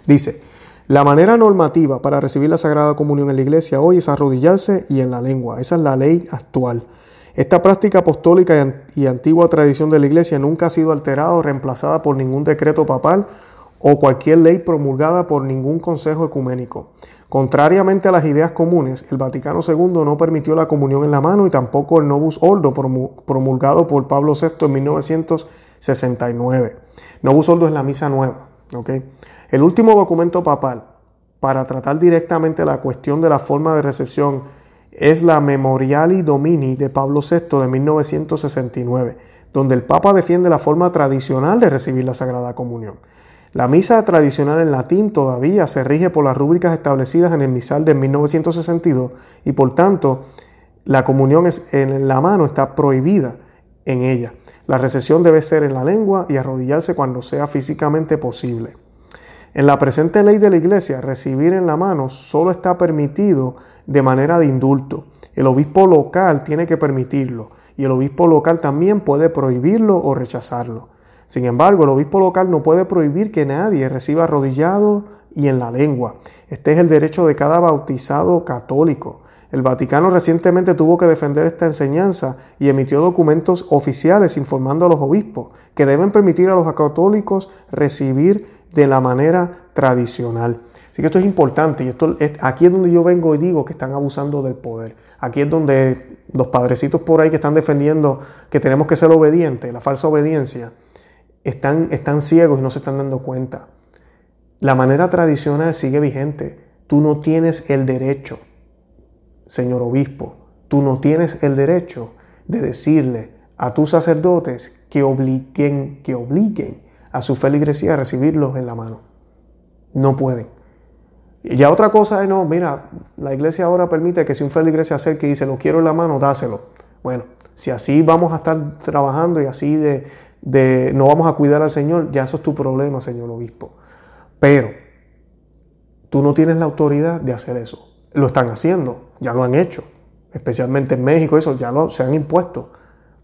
Dice, la manera normativa para recibir la Sagrada Comunión en la iglesia hoy es arrodillarse y en la lengua. Esa es la ley actual. Esta práctica apostólica y antigua tradición de la iglesia nunca ha sido alterada o reemplazada por ningún decreto papal o cualquier ley promulgada por ningún consejo ecuménico. Contrariamente a las ideas comunes, el Vaticano II no permitió la comunión en la mano y tampoco el Novus Ordo promulgado por Pablo VI en 1969. Novus Ordo es la misa nueva. ¿okay? El último documento papal para tratar directamente la cuestión de la forma de recepción es la Memoriali Domini de Pablo VI de 1969, donde el Papa defiende la forma tradicional de recibir la Sagrada Comunión. La misa tradicional en latín todavía se rige por las rúbricas establecidas en el misal de 1962 y por tanto la comunión en la mano está prohibida en ella. La recepción debe ser en la lengua y arrodillarse cuando sea físicamente posible. En la presente ley de la iglesia, recibir en la mano solo está permitido de manera de indulto. El obispo local tiene que permitirlo y el obispo local también puede prohibirlo o rechazarlo. Sin embargo, el obispo local no puede prohibir que nadie reciba arrodillado y en la lengua. Este es el derecho de cada bautizado católico. El Vaticano recientemente tuvo que defender esta enseñanza y emitió documentos oficiales informando a los obispos que deben permitir a los católicos recibir de la manera tradicional. Así que esto es importante y esto aquí es donde yo vengo y digo que están abusando del poder. Aquí es donde los padrecitos por ahí que están defendiendo que tenemos que ser obedientes, la falsa obediencia, están, están ciegos y no se están dando cuenta. La manera tradicional sigue vigente. Tú no tienes el derecho, señor obispo, tú no tienes el derecho de decirle a tus sacerdotes que obliguen, que obliguen a su feligresía a recibirlos en la mano. No pueden. Ya otra cosa es, no, mira, la iglesia ahora permite que si un feligres se acerque y dice, lo quiero en la mano, dáselo. Bueno, si así vamos a estar trabajando y así de, de no vamos a cuidar al Señor, ya eso es tu problema, señor obispo. Pero tú no tienes la autoridad de hacer eso. Lo están haciendo, ya lo han hecho, especialmente en México, eso ya lo, se han impuesto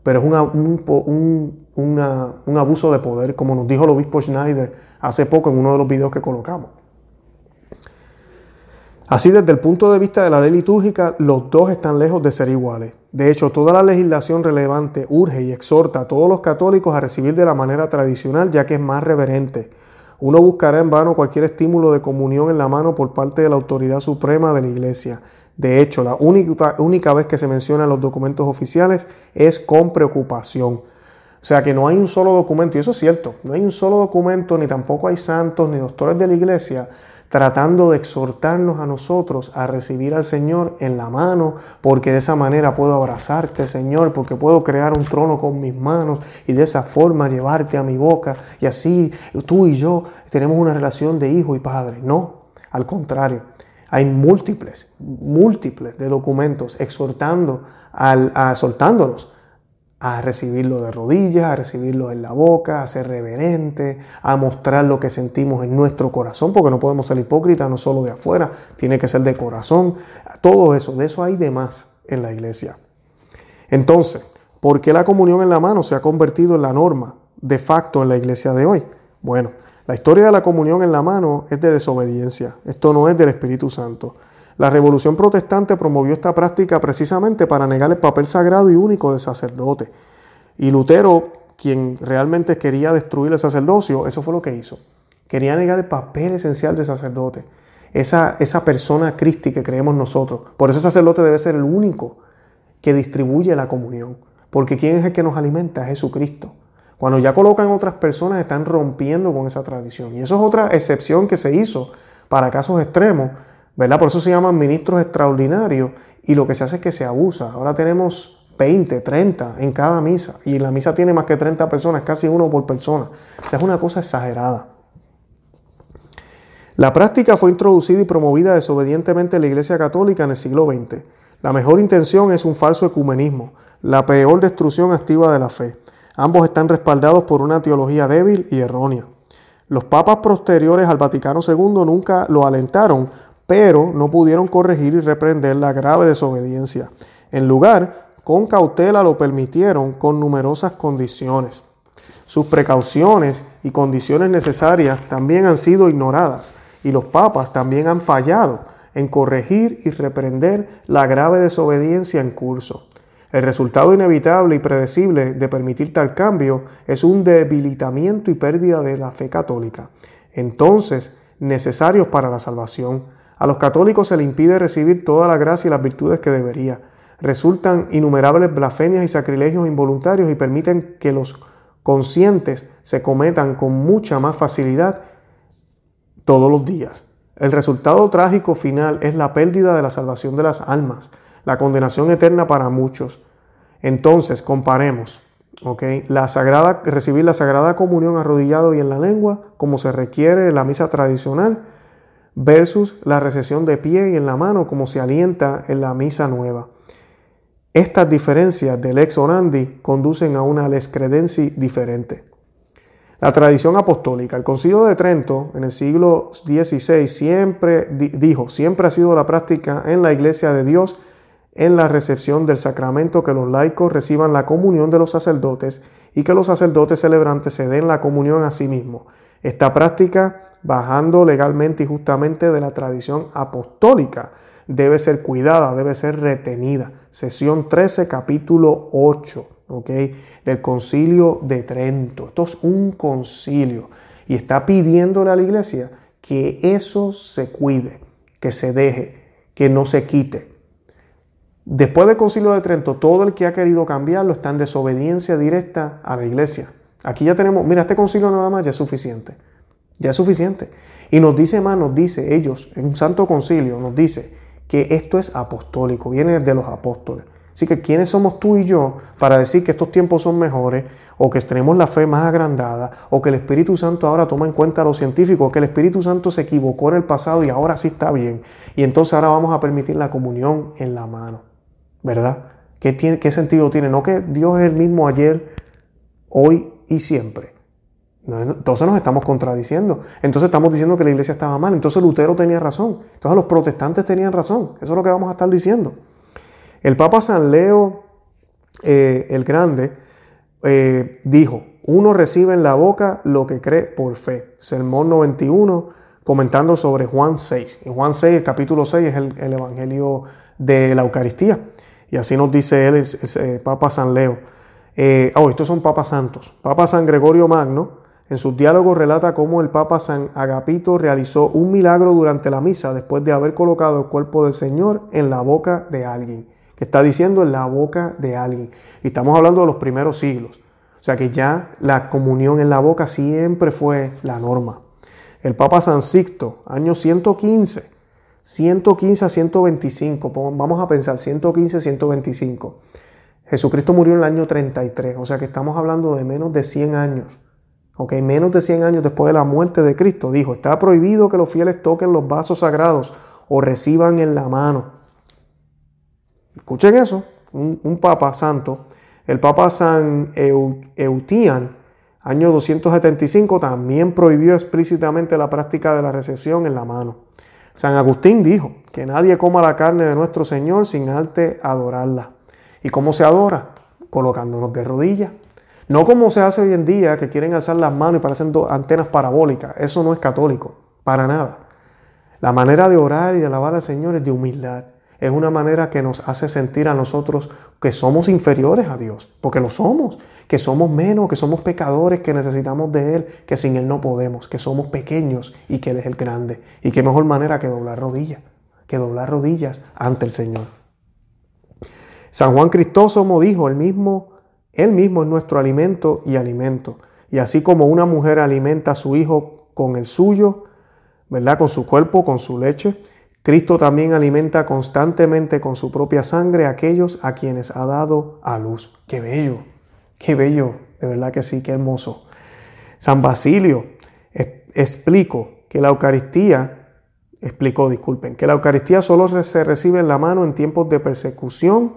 pero es un, un, abuso de poder, como nos dijo el obispo Schneider hace poco en uno de los videos que colocamos. Así, desde el punto de vista de la ley litúrgica, los dos están lejos de ser iguales. De hecho, toda la legislación relevante urge y exhorta a todos los católicos a recibir de la manera tradicional, ya que es más reverente. Uno buscará en vano cualquier estímulo de comunión en la mano por parte de la autoridad suprema de la Iglesia. De hecho, la única, única vez que se menciona en los documentos oficiales es con preocupación. O sea que no hay un solo documento, y eso es cierto, no hay un solo documento, ni tampoco hay santos, ni doctores de la iglesia tratando de exhortarnos a nosotros a recibir al Señor en la mano, porque de esa manera puedo abrazarte, Señor, porque puedo crear un trono con mis manos y de esa forma llevarte a mi boca y así tú y yo tenemos una relación de hijo y padre. No, al contrario, hay múltiples, múltiples de documentos exhortando, a, soltándonos a recibirlo de rodillas, a recibirlo en la boca, a ser reverente, a mostrar lo que sentimos en nuestro corazón, porque no podemos ser hipócritas, no solo de afuera, tiene que ser de corazón. Todo eso, de eso hay de más en la iglesia. Entonces, ¿por qué la comunión en la mano se ha convertido en la norma de facto en la iglesia de hoy? Bueno, la historia de la comunión en la mano es de desobediencia, esto no es del Espíritu Santo. La revolución protestante promovió esta práctica precisamente para negar el papel sagrado y único del sacerdote. Y Lutero, quien realmente quería destruir el sacerdocio, eso fue lo que hizo. Quería negar el papel esencial del sacerdote, esa, esa persona Cristi que creemos nosotros. Por eso el sacerdote debe ser el único que distribuye la comunión. Porque ¿quién es el que nos alimenta? Jesucristo. Cuando ya colocan otras personas, están rompiendo con esa tradición. Y eso es otra excepción que se hizo para casos extremos ¿verdad? Por eso se llaman ministros extraordinarios y lo que se hace es que se abusa. Ahora tenemos 20, 30 en cada misa y la misa tiene más que 30 personas, casi uno por persona. O sea, es una cosa exagerada. La práctica fue introducida y promovida desobedientemente en la Iglesia Católica en el siglo XX. La mejor intención es un falso ecumenismo, la peor destrucción activa de la fe. Ambos están respaldados por una teología débil y errónea. Los papas posteriores al Vaticano II nunca lo alentaron pero no pudieron corregir y reprender la grave desobediencia. En lugar, con cautela lo permitieron con numerosas condiciones. Sus precauciones y condiciones necesarias también han sido ignoradas y los papas también han fallado en corregir y reprender la grave desobediencia en curso. El resultado inevitable y predecible de permitir tal cambio es un debilitamiento y pérdida de la fe católica, entonces necesarios para la salvación. A los católicos se les impide recibir toda la gracia y las virtudes que debería. Resultan innumerables blasfemias y sacrilegios involuntarios y permiten que los conscientes se cometan con mucha más facilidad todos los días. El resultado trágico final es la pérdida de la salvación de las almas, la condenación eterna para muchos. Entonces, comparemos, La sagrada, recibir la sagrada comunión arrodillado y en la lengua, como se requiere en la misa tradicional, versus la recesión de pie y en la mano como se alienta en la misa nueva. Estas diferencias del ex orandi conducen a una les credenci diferente. La tradición apostólica, el concilio de Trento en el siglo XVI siempre dijo, siempre ha sido la práctica en la iglesia de Dios en la recepción del sacramento que los laicos reciban la comunión de los sacerdotes y que los sacerdotes celebrantes se den la comunión a sí mismos. Esta práctica bajando legalmente y justamente de la tradición apostólica. Debe ser cuidada, debe ser retenida. Sesión 13, capítulo 8, ¿ok? Del concilio de Trento. Esto es un concilio y está pidiéndole a la iglesia que eso se cuide, que se deje, que no se quite. Después del concilio de Trento, todo el que ha querido cambiarlo está en desobediencia directa a la iglesia. Aquí ya tenemos, mira, este concilio nada más ya es suficiente. Ya es suficiente. Y nos dice más, nos dice ellos, en un santo concilio, nos dice que esto es apostólico, viene de los apóstoles. Así que, ¿quiénes somos tú y yo para decir que estos tiempos son mejores, o que tenemos la fe más agrandada, o que el Espíritu Santo ahora toma en cuenta a los científicos, que el Espíritu Santo se equivocó en el pasado y ahora sí está bien? Y entonces ahora vamos a permitir la comunión en la mano. ¿Verdad? ¿Qué, sentido tiene? No que Dios es el mismo ayer, hoy y siempre. Entonces nos estamos contradiciendo. Entonces estamos diciendo que la iglesia estaba mal. Entonces Lutero tenía razón. Entonces los protestantes tenían razón. Eso es lo que vamos a estar diciendo. El Papa San Leo eh, el Grande eh, dijo, uno recibe en la boca lo que cree por fe. Sermón 91, comentando sobre Juan 6. En Juan 6, el capítulo 6 es el, Evangelio de la Eucaristía. Y así nos dice él, el, Papa San Leo. Eh, oh, estos son papas santos. Papa San Gregorio Magno, en sus diálogos relata cómo el Papa San Agapito realizó un milagro durante la misa después de haber colocado el cuerpo del Señor en la boca de alguien. Que está diciendo en la boca de alguien. Y estamos hablando de los primeros siglos. O sea que ya la comunión en la boca siempre fue la norma. El Papa San Sixto, año 115, 115 a 125, vamos a pensar 115 a 125. Jesucristo murió en el año 33, o sea que estamos hablando de menos de 100 años. Ok, menos de 100 años después de la muerte de Cristo, dijo, está prohibido que los fieles toquen los vasos sagrados o reciban en la mano. Escuchen eso, un, papa santo, el papa San Eutian, año 275, también prohibió explícitamente la práctica de la recepción en la mano. San Agustín dijo que nadie coma la carne de nuestro Señor sin arte adorarla. ¿Y cómo se adora? Colocándonos de rodillas. No como se hace hoy en día, que quieren alzar las manos y parecen antenas parabólicas. Eso no es católico, para nada. La manera de orar y de alabar al Señor es de humildad. Es una manera que nos hace sentir a nosotros que somos inferiores a Dios, porque lo somos, que somos menos, que somos pecadores, que necesitamos de Él, que sin Él no podemos, que somos pequeños y que Él es el grande. Y qué mejor manera que doblar rodillas, que doblar rodillas ante el Señor. San Juan Cristóstomo dijo, el mismo, él mismo es nuestro alimento y alimento. Y así como una mujer alimenta a su hijo con el suyo, ¿verdad? Con su cuerpo, con su leche, Cristo también alimenta constantemente con su propia sangre a aquellos a quienes ha dado a luz. Qué bello, qué bello, de verdad que sí, qué hermoso. San Basilio explicó que la Eucaristía, explicó, disculpen, que la Eucaristía solo se recibe en la mano en tiempos de persecución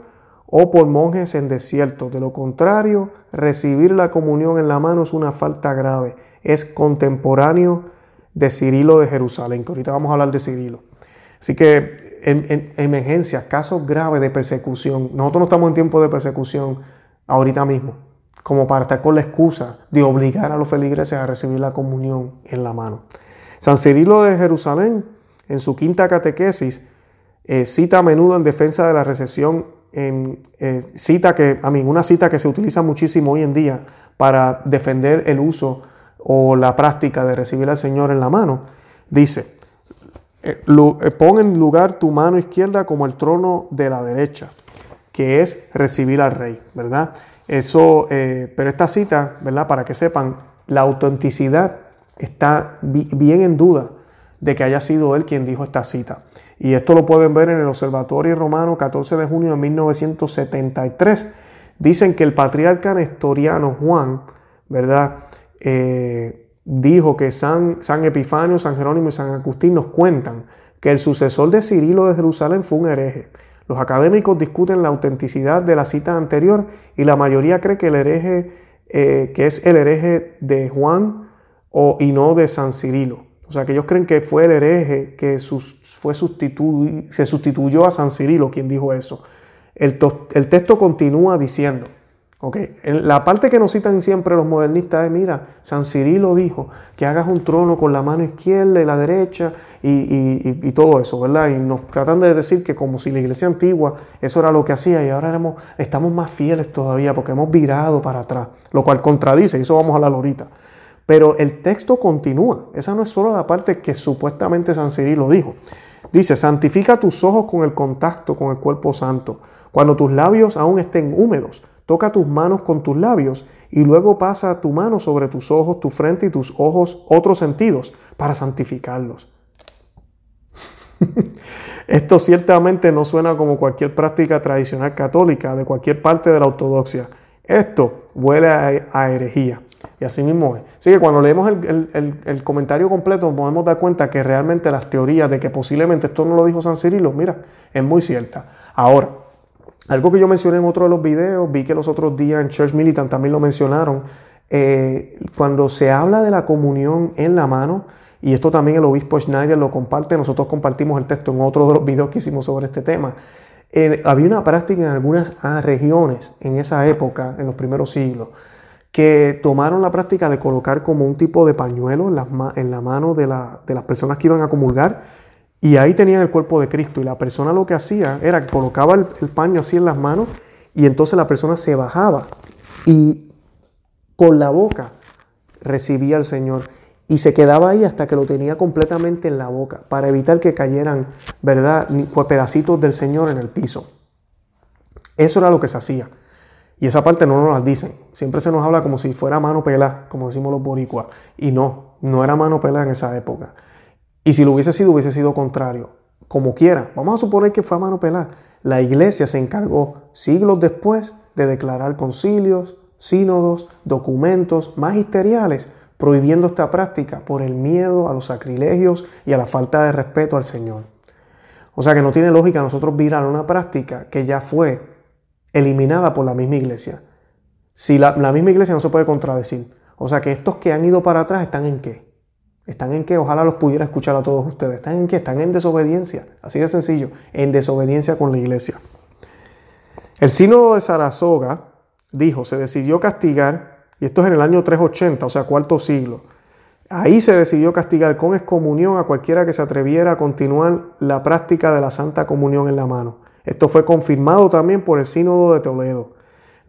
o por monjes en desierto. De lo contrario, recibir la comunión en la mano es una falta grave. Es contemporáneo de Cirilo de Jerusalén, que ahorita vamos a hablar de Cirilo. Así que en, emergencias, casos graves de persecución, nosotros no estamos en tiempo de persecución ahorita mismo, como para estar con la excusa de obligar a los feligreses a recibir la comunión en la mano. San Cirilo de Jerusalén, en su quinta catequesis, eh, cita a menudo en defensa de la recepción en eh, cita que, a mí, una cita que se utiliza muchísimo hoy en día para defender el uso o la práctica de recibir al Señor en la mano, dice, eh, eh, pon en lugar tu mano izquierda como el trono de la derecha, que es recibir al rey, ¿verdad? Eso, pero esta cita, ¿verdad? Para que sepan, la autenticidad está bien en duda de que haya sido él quien dijo esta cita. Y esto lo pueden ver en el Observatorio Romano 14 de junio de 1973. Dicen que el patriarca nestoriano Juan, ¿verdad? Eh, dijo que San, San Epifanio, San Jerónimo y San Agustín nos cuentan que el sucesor de Cirilo de Jerusalén fue un hereje. Los académicos discuten la autenticidad de la cita anterior y la mayoría cree que el hereje, eh, que es el hereje de Juan o, y no de San Cirilo. O sea, que ellos creen que fue el hereje que sus, fue se sustituyó a San Cirilo quien dijo eso. El, texto continúa diciendo, okay, la parte que nos citan siempre los modernistas es, mira, San Cirilo dijo que hagas un trono con la mano izquierda y la derecha y, todo eso, ¿verdad? Y nos tratan de decir que como si la iglesia antigua eso era lo que hacía y ahora estamos más fieles todavía porque hemos virado para atrás, lo cual contradice, y eso vamos a hablar ahorita. Pero el texto continúa, esa no es solo la parte que supuestamente San Cirilo dijo. Dice, santifica tus ojos con el contacto con el cuerpo santo. Cuando tus labios aún estén húmedos, toca tus manos con tus labios y luego pasa tu mano sobre tus ojos, tu frente y tus ojos, otros sentidos, para santificarlos. [laughs] Esto ciertamente no suena como cualquier práctica tradicional católica de cualquier parte de la ortodoxia. Esto huele a herejía. Y así mismo es. Así que cuando leemos el, comentario completo nos podemos dar cuenta que realmente las teorías de que posiblemente esto no lo dijo San Cirilo, mira, es muy cierta. Ahora, algo que yo mencioné en otro de los videos, vi que los otros días en Church Militant también lo mencionaron, eh, cuando se habla de la comunión en la mano, y esto también el obispo Schneider lo comparte, nosotros compartimos el texto en otro de los [laughs] videos que hicimos sobre este tema, eh, había una práctica en algunas ah, regiones en esa época, en los primeros siglos, que tomaron la práctica de colocar como un tipo de pañuelo en, la mano de, las personas que iban a comulgar y ahí tenían el cuerpo de Cristo y la persona lo que hacía era que colocaba el, paño así en las manos y entonces la persona se bajaba y con la boca recibía al Señor y se quedaba ahí hasta que lo tenía completamente en la boca para evitar que cayeran, ¿verdad?, pedacitos del Señor en el piso. Eso era lo que se hacía. Y esa parte no nos la dicen. Siempre se nos habla como si fuera mano pela, como decimos los boricuas. Y no, no era mano pela en esa época. Y si lo hubiese sido, hubiese sido contrario. Como quiera, vamos a suponer que fue a mano pela. La iglesia se encargó siglos después de declarar concilios, sínodos, documentos magisteriales prohibiendo esta práctica por el miedo a los sacrilegios y a la falta de respeto al Señor. O sea que no tiene lógica nosotros virar una práctica que ya fue eliminada por la misma iglesia. Si la, misma iglesia no se puede contradecir. O sea que estos que han ido para atrás están en qué? ¿Están en qué? Ojalá los pudiera escuchar a todos ustedes. ¿Están en qué? Están en desobediencia. Así de sencillo. En desobediencia con la iglesia. El sínodo de Saratoga dijo, se decidió castigar, y esto es en el año 380, o sea, cuarto siglo. Ahí se decidió castigar con excomunión a cualquiera que se atreviera a continuar la práctica de la Santa Comunión en la mano. Esto fue confirmado también por el Sínodo de Toledo.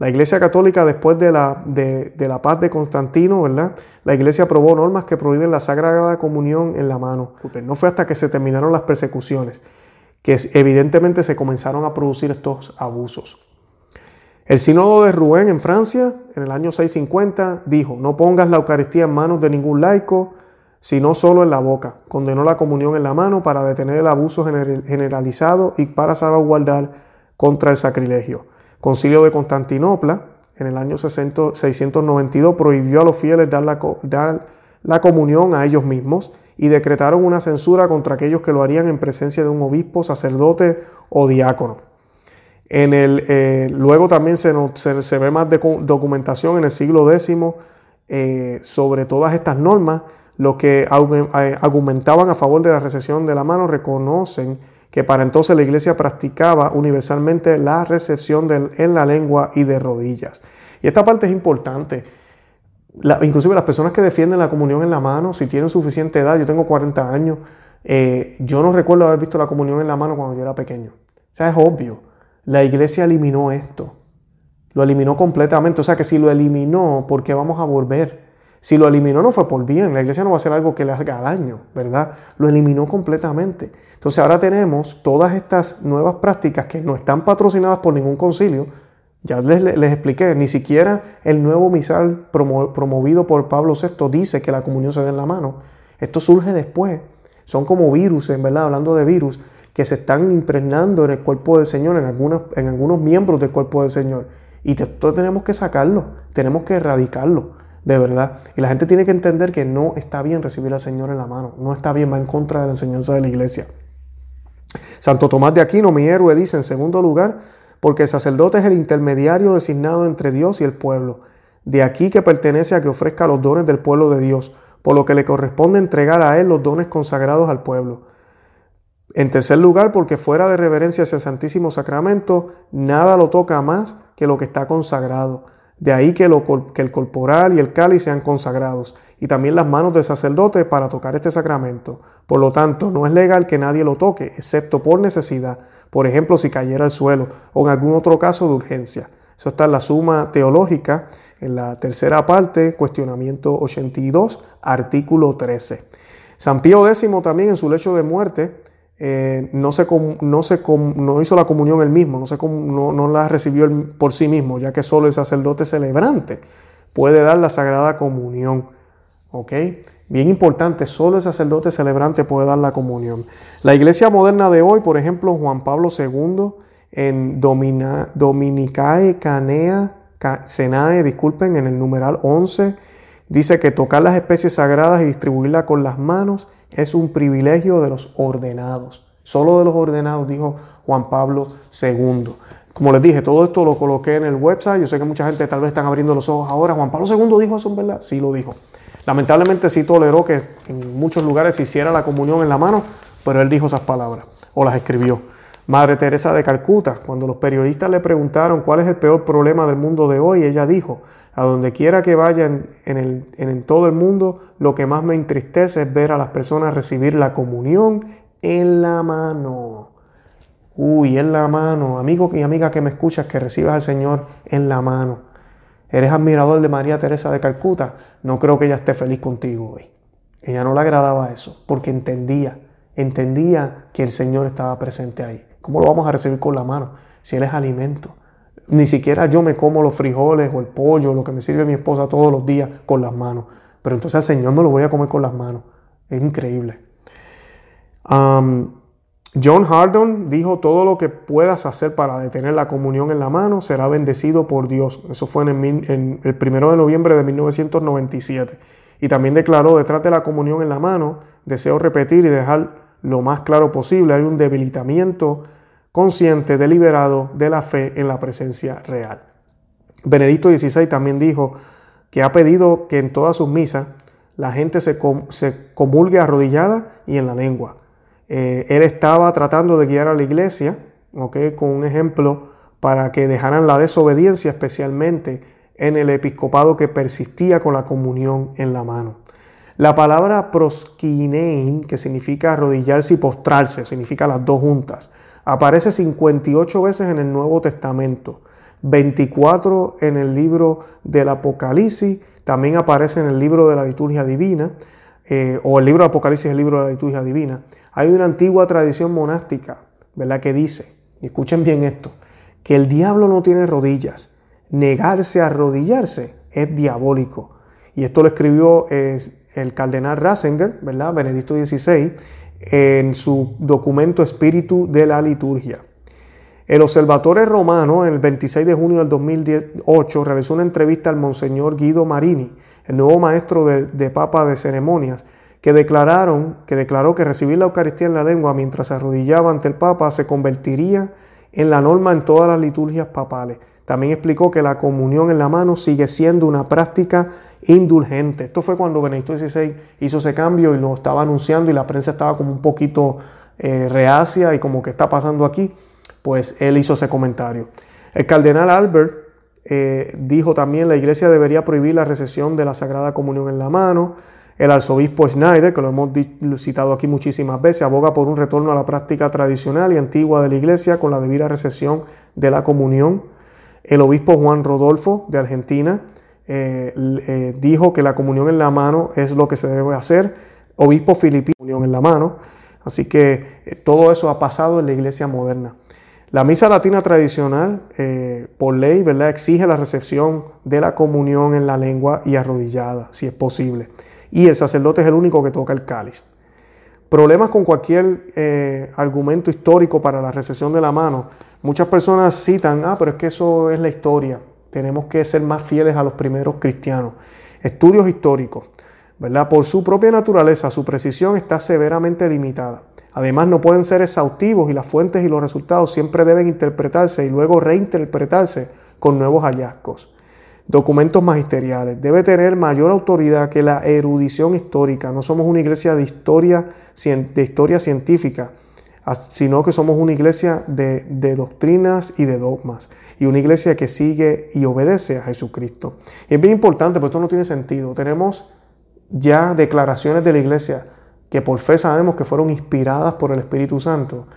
La Iglesia Católica, después de la, de, la paz de Constantino, ¿verdad? La Iglesia aprobó normas que prohíben la Sagrada Comunión en la mano. No fue hasta que se terminaron las persecuciones que evidentemente se comenzaron a producir estos abusos. El Sínodo de Rouen en Francia, en el año 650, dijo, no pongas la Eucaristía en manos de ningún laico, sino solo en la boca. Condenó la comunión en la mano para detener el abuso generalizado y para salvaguardar contra el sacrilegio. Concilio de Constantinopla, en el año 692, prohibió a los fieles dar la, dar la comunión a ellos mismos y decretaron una censura contra aquellos que lo harían en presencia de un obispo, sacerdote o diácono. En el, eh, luego también se, se, ve más documentación en el siglo X eh, sobre todas estas normas los que eh, argumentaban a favor de la recepción de la mano reconocen que para entonces la iglesia practicaba universalmente la recepción en la lengua y de rodillas. Y esta parte es importante. inclusive las personas que defienden la comunión en la mano, si tienen suficiente edad, yo tengo 40 años, eh, yo no recuerdo haber visto la comunión en la mano cuando yo era pequeño. O sea, es obvio. La iglesia eliminó esto. Lo eliminó completamente. O sea que si lo eliminó, ¿por qué vamos a volver? Si lo eliminó no fue por bien, la iglesia no va a hacer algo que le haga daño, ¿verdad? Lo eliminó completamente. Entonces ahora tenemos todas estas nuevas prácticas que no están patrocinadas por ningún concilio. Ya les, les expliqué, ni siquiera el nuevo misal promovido por Pablo VI dice que la comunión se dé en la mano. Esto surge después. Son como virus, verdad, hablando de virus, que se están impregnando en el cuerpo del Señor, en algunos, en algunos miembros del cuerpo del Señor. Y esto tenemos que sacarlo, tenemos que erradicarlo de verdad. Y la gente tiene que entender que no está bien recibir al Señor en la mano, no está bien, va en contra de la enseñanza de la iglesia. Santo Tomás de Aquino, mi héroe, dice en segundo lugar, porque el sacerdote es el intermediario designado entre Dios y el pueblo. De aquí que pertenece a que ofrezca los dones del pueblo de Dios, por lo que le corresponde entregar a él los dones consagrados al pueblo. En tercer lugar, porque fuera de reverencia hacia el Santísimo Sacramento, nada lo toca más que lo que está consagrado. De ahí que, el corporal y el cáliz sean consagrados, y también las manos del sacerdote para tocar este sacramento. Por lo tanto, no es legal que nadie lo toque, excepto por necesidad, por ejemplo, si cayera al suelo o en algún otro caso de urgencia. Eso está en la suma teológica, en la tercera parte, cuestionamiento 82, artículo 13. San Pío X también en su lecho de muerte eh, no, se, no, se, no hizo la comunión él mismo, no, se, no, no la recibió por sí mismo, ya que solo el sacerdote celebrante puede dar la sagrada comunión. ¿Ok? Bien importante, solo el sacerdote celebrante puede dar la comunión. La iglesia moderna de hoy, por ejemplo, Juan Pablo II, en Dominicae Canea, Senae, disculpen, en el numeral 11, dice que tocar las especies sagradas y distribuirlas con las manos es un privilegio de los ordenados. Solo de los ordenados, dijo Juan Pablo II. Como les dije, todo esto lo coloqué en el website. Yo sé que mucha gente tal vez están abriendo los ojos ahora. Juan Pablo II dijo eso, ¿verdad? Sí lo dijo. Lamentablemente sí toleró que en muchos lugares se hiciera la comunión en la mano, pero él dijo esas palabras o las escribió. Madre Teresa de Calcuta, cuando los periodistas le preguntaron cuál es el peor problema del mundo de hoy, ella dijo, a donde quiera que vayan en, en todo el mundo, lo que más me entristece es ver a las personas recibir la comunión en la mano. Uy, en la mano. Amigo y amiga que me escuchas, que recibas al Señor en la mano. ¿Eres admirador de María Teresa de Calcuta? No creo que ella esté feliz contigo hoy. Ella no le agradaba eso, porque entendía, entendía que el Señor estaba presente ahí. ¿Cómo lo vamos a recibir con la mano? Si Él es alimento. Ni siquiera yo me como los frijoles o el pollo, lo que me sirve mi esposa todos los días con las manos. Pero entonces al Señor me lo voy a comer con las manos. Es increíble. John Hardon dijo, todo lo que puedas hacer para detener la comunión en la mano será bendecido por Dios. Eso fue en el, primero de noviembre de 1997. Y también declaró, detrás de la comunión en la mano, deseo repetir y dejar lo más claro posible, hay un debilitamiento consciente, deliberado de la fe en la presencia real. Benedicto XVI también dijo que ha pedido que en todas sus misas la gente se, comulgue arrodillada y en la lengua. Eh, él estaba tratando de guiar a la iglesia, con un ejemplo para que dejaran la desobediencia, especialmente en el episcopado que persistía con la comunión en la mano. La palabra proskinein, que significa arrodillarse y postrarse, significa las dos juntas, aparece 58 veces en el Nuevo Testamento, 24 en el libro del Apocalipsis, también aparece en el libro de la liturgia divina, eh, o el libro de Apocalipsis es el libro de la liturgia divina. Hay una antigua tradición monástica, ¿verdad? Que dice, y escuchen bien esto, que el diablo no tiene rodillas. Negarse a arrodillarse es diabólico. Y esto lo escribió eh, el cardenal Ratzinger, ¿verdad? Benedicto XVI, en su documento Espíritu de la Liturgia. El Observatorio Romano, el 26 de junio del 2008, realizó una entrevista al Monseñor Guido Marini, el nuevo maestro de, de Papa de Ceremonias, que declararon, que declaró que recibir la Eucaristía en la lengua mientras se arrodillaba ante el Papa se convertiría en la norma en todas las liturgias papales. También explicó que la comunión en la mano sigue siendo una práctica indulgente. Esto fue cuando Benedicto XVI hizo ese cambio y lo estaba anunciando y la prensa estaba como un poquito eh, reacia y como que está pasando aquí. Pues él hizo ese comentario. El cardenal Albert eh, dijo también la iglesia debería prohibir la recesión de la Sagrada Comunión en la mano. El arzobispo Schneider, que lo hemos citado aquí muchísimas veces, aboga por un retorno a la práctica tradicional y antigua de la Iglesia con la debida recepción de la comunión. El obispo Juan Rodolfo de Argentina eh, eh, dijo que la comunión en la mano es lo que se debe hacer. Obispo filipino, comunión en la mano. Así que eh, todo eso ha pasado en la Iglesia moderna. La misa latina tradicional, por ley, ¿verdad? exige la recepción de la comunión en la lengua y arrodillada, si es posible y el sacerdote es el único que toca el cáliz. Problemas con cualquier argumento histórico para la recesión de la mano. Muchas personas citan, ah, pero es que eso es la historia. Tenemos que ser más fieles a los primeros cristianos. Estudios históricos, ¿verdad? Por su propia naturaleza, su precisión está severamente limitada. Además, no pueden ser exhaustivos y las fuentes y los resultados siempre deben interpretarse y luego reinterpretarse con nuevos hallazgos documentos magisteriales. Debe tener mayor autoridad que la erudición histórica. No somos una iglesia de historia, de historia científica, sino que somos una iglesia de, doctrinas y de dogmas. Y una iglesia que sigue y obedece a Jesucristo. Y es bien importante, porque esto no tiene sentido. Tenemos ya declaraciones de la iglesia que por fe sabemos que fueron inspiradas por el Espíritu Santo.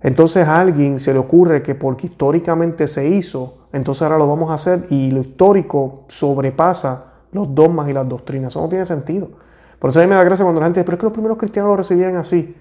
Entonces a alguien se le ocurre que porque históricamente se hizo, entonces ahora lo vamos a hacer y lo histórico sobrepasa los dogmas y las doctrinas. Eso no tiene sentido. Por eso a mí me da gracia cuando la gente dice, pero es que los primeros cristianos lo recibían así.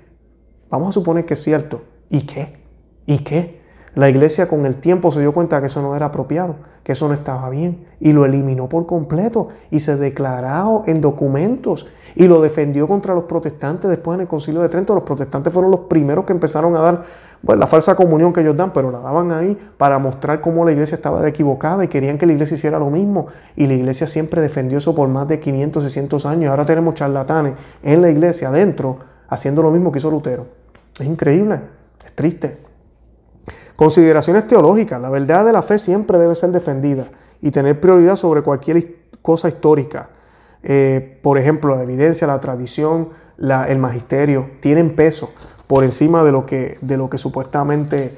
Vamos a suponer que es cierto. ¿Y qué? ¿Y qué? La iglesia con el tiempo se dio cuenta que eso no era apropiado, que eso no estaba bien, y lo eliminó por completo, y se declaró en documentos, y lo defendió contra los protestantes después en el concilio de Trento. Los protestantes fueron los primeros que empezaron a dar bueno, la falsa comunión que ellos dan, pero la daban ahí para mostrar cómo la iglesia estaba equivocada y querían que la iglesia hiciera lo mismo. Y la iglesia siempre defendió eso por más de 500, 600 años. Ahora tenemos charlatanes en la iglesia adentro haciendo lo mismo que hizo Lutero. Es increíble, es triste. Consideraciones teológicas. La verdad de la fe siempre debe ser defendida y tener prioridad sobre cualquier cosa histórica. Eh, por ejemplo, la evidencia, la tradición, el magisterio, tienen peso. por encima de lo que, supuestamente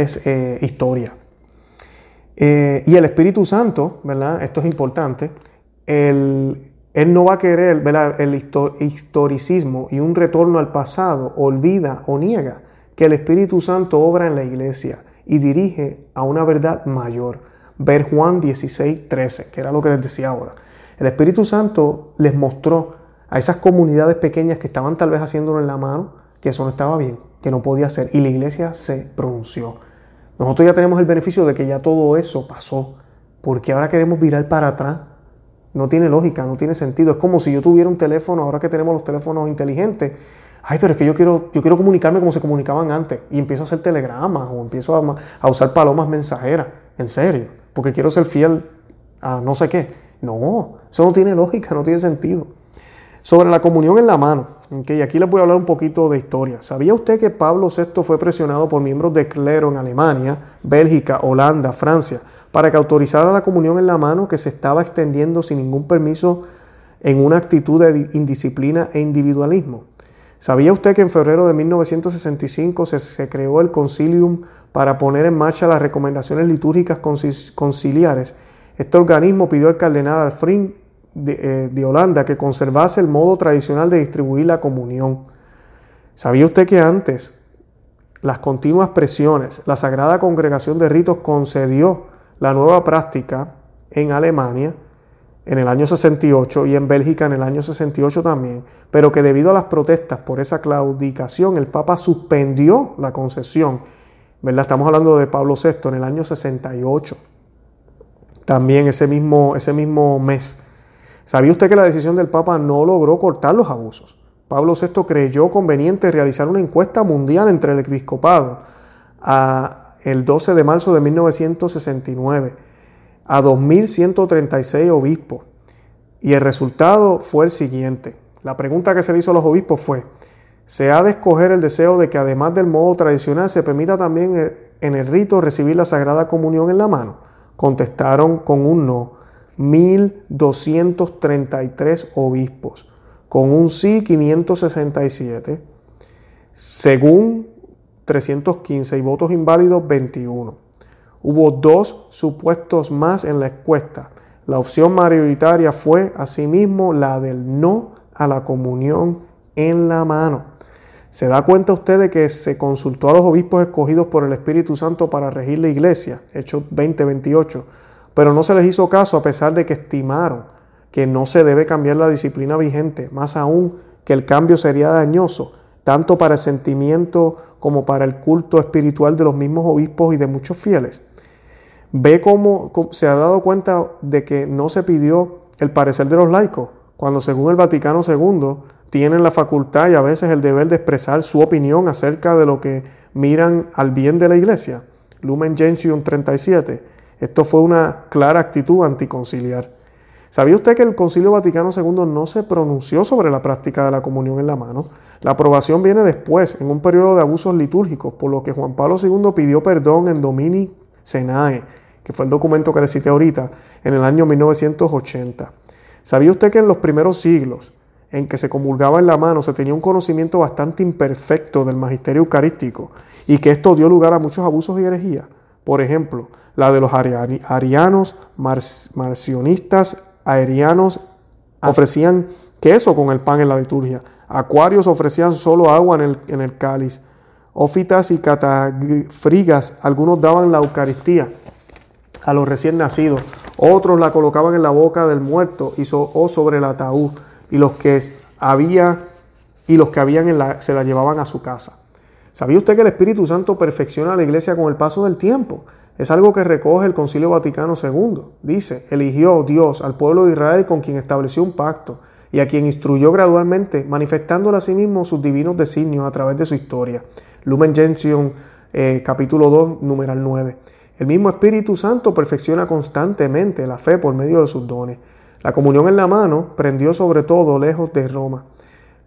es eh, historia. Eh, y el Espíritu Santo, ¿verdad? Esto es importante. Él no va a querer, ¿verdad? El historicismo y un retorno al pasado olvida o niega que el Espíritu Santo obra en la iglesia y dirige a una verdad mayor. Ver Juan 16, 13, que era lo que les decía ahora. El Espíritu Santo les mostró a esas comunidades pequeñas que estaban tal vez haciéndolo en la mano, que eso no estaba bien, que no podía ser. Y la iglesia se pronunció. Nosotros ya tenemos el beneficio de que ya todo eso pasó. porque ahora queremos virar para atrás? No tiene lógica, no tiene sentido. Es como si yo tuviera un teléfono, ahora que tenemos los teléfonos inteligentes. Ay, pero es que yo quiero, yo quiero comunicarme como se comunicaban antes. Y empiezo a hacer telegramas o empiezo a, usar palomas mensajeras. En serio. Porque quiero ser fiel a no sé qué. No, eso no tiene lógica, no tiene sentido. Sobre la comunión en la mano, y aquí les voy a hablar un poquito de historia. ¿Sabía usted que Pablo VI fue presionado por miembros de clero en Alemania, Bélgica, Holanda, Francia, para que autorizara la comunión en la mano que se estaba extendiendo sin ningún permiso en una actitud de indisciplina e individualismo? ¿Sabía usted que en febrero de 1965 se, creó el Concilium para poner en marcha las recomendaciones litúrgicas conciliares? Este organismo pidió al cardenal Alfrin eh, de, Holanda que conservase el modo tradicional de distribuir la comunión. ¿Sabía usted que antes las continuas presiones, la Sagrada Congregación de Ritos concedió la nueva práctica en Alemania en el año 68 y en Bélgica en el año 68 también, pero que debido a las protestas por esa claudicación el Papa suspendió la concesión. ¿verdad? Estamos hablando de Pablo VI en el año 68, también ese mismo, ese mismo mes. ¿Sabía usted que la decisión del Papa no logró cortar los abusos? Pablo VI creyó conveniente realizar una encuesta mundial entre el episcopado a el 12 de marzo de 1969 a 2.136 obispos. Y el resultado fue el siguiente. La pregunta que se le hizo a los obispos fue, ¿se ha de escoger el deseo de que además del modo tradicional se permita también en el rito recibir la Sagrada Comunión en la mano? Contestaron con un no. 1.233 obispos, con un sí 567, según 315 y votos inválidos 21. Hubo dos supuestos más en la encuesta. La opción mayoritaria fue asimismo la del no a la comunión en la mano. ¿Se da cuenta usted de que se consultó a los obispos escogidos por el Espíritu Santo para regir la iglesia? Hechos 20-28 pero no se les hizo caso a pesar de que estimaron que no se debe cambiar la disciplina vigente, más aún que el cambio sería dañoso, tanto para el sentimiento como para el culto espiritual de los mismos obispos y de muchos fieles. Ve cómo, se ha dado cuenta de que no se pidió el parecer de los laicos, cuando según el Vaticano II tienen la facultad y a veces el deber de expresar su opinión acerca de lo que miran al bien de la iglesia. Lumen Gentium 37 esto fue una clara actitud anticonciliar. ¿Sabía usted que el Concilio Vaticano II no se pronunció sobre la práctica de la comunión en la mano? La aprobación viene después, en un periodo de abusos litúrgicos, por lo que Juan Pablo II pidió perdón en Domini Senae, que fue el documento que le cité ahorita, en el año 1980. ¿Sabía usted que en los primeros siglos en que se comulgaba en la mano se tenía un conocimiento bastante imperfecto del magisterio eucarístico y que esto dio lugar a muchos abusos y herejías? Por ejemplo, la de los arianos, marcionistas, aerianos, ofrecían queso con el pan en la liturgia. Acuarios ofrecían solo agua en el, en el cáliz. Ófitas y catafrigas, algunos daban la Eucaristía a los recién nacidos. Otros la colocaban en la boca del muerto y o sobre el ataúd. Y los que había y los que habían en la, se la llevaban a su casa. ¿Sabía usted que el Espíritu Santo perfecciona a la iglesia con el paso del tiempo? Es algo que recoge el Concilio Vaticano II. Dice, eligió Dios al pueblo de Israel con quien estableció un pacto y a quien instruyó gradualmente, manifestándole a sí mismo sus divinos designios a través de su historia. Lumen Gentium, eh, capítulo 2, numeral 9. El mismo Espíritu Santo perfecciona constantemente la fe por medio de sus dones. La comunión en la mano prendió sobre todo lejos de Roma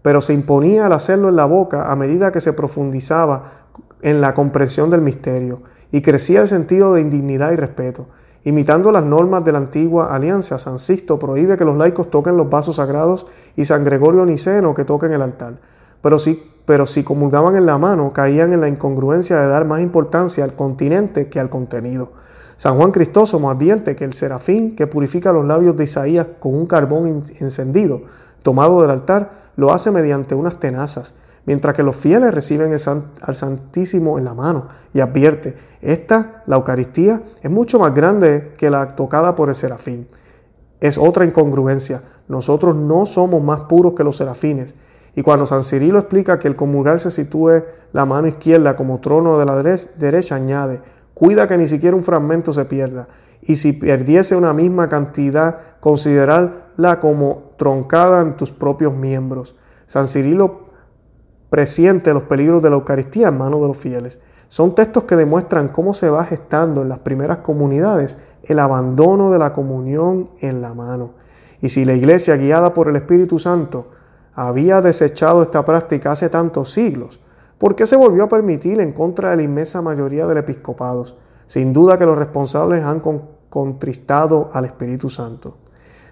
pero se imponía al hacerlo en la boca a medida que se profundizaba en la comprensión del misterio y crecía el sentido de indignidad y respeto. Imitando las normas de la antigua alianza, San Sisto prohíbe que los laicos toquen los vasos sagrados y San Gregorio Niceno que toquen el altar. Pero sí, pero si comulgaban en la mano, caían en la incongruencia de dar más importancia al continente que al contenido. San Juan Cristóstomo advierte que el serafín que purifica los labios de Isaías con un carbón encendido tomado del altar lo hace mediante unas tenazas, mientras que los fieles reciben al Santísimo en la mano y advierte, esta, la Eucaristía, es mucho más grande que la tocada por el serafín. Es otra incongruencia. Nosotros no somos más puros que los serafines. Y cuando San Cirilo explica que el comulgar se sitúe la mano izquierda como trono de la derecha, añade, cuida que ni siquiera un fragmento se pierda. Y si perdiese una misma cantidad, considerarla como troncada en tus propios miembros. San Cirilo presiente los peligros de la Eucaristía en manos de los fieles. Son textos que demuestran cómo se va gestando en las primeras comunidades el abandono de la comunión en la mano. Y si la iglesia, guiada por el Espíritu Santo, había desechado esta práctica hace tantos siglos, ¿por qué se volvió a permitir en contra de la inmensa mayoría del episcopado? Sin duda que los responsables han contristado al Espíritu Santo.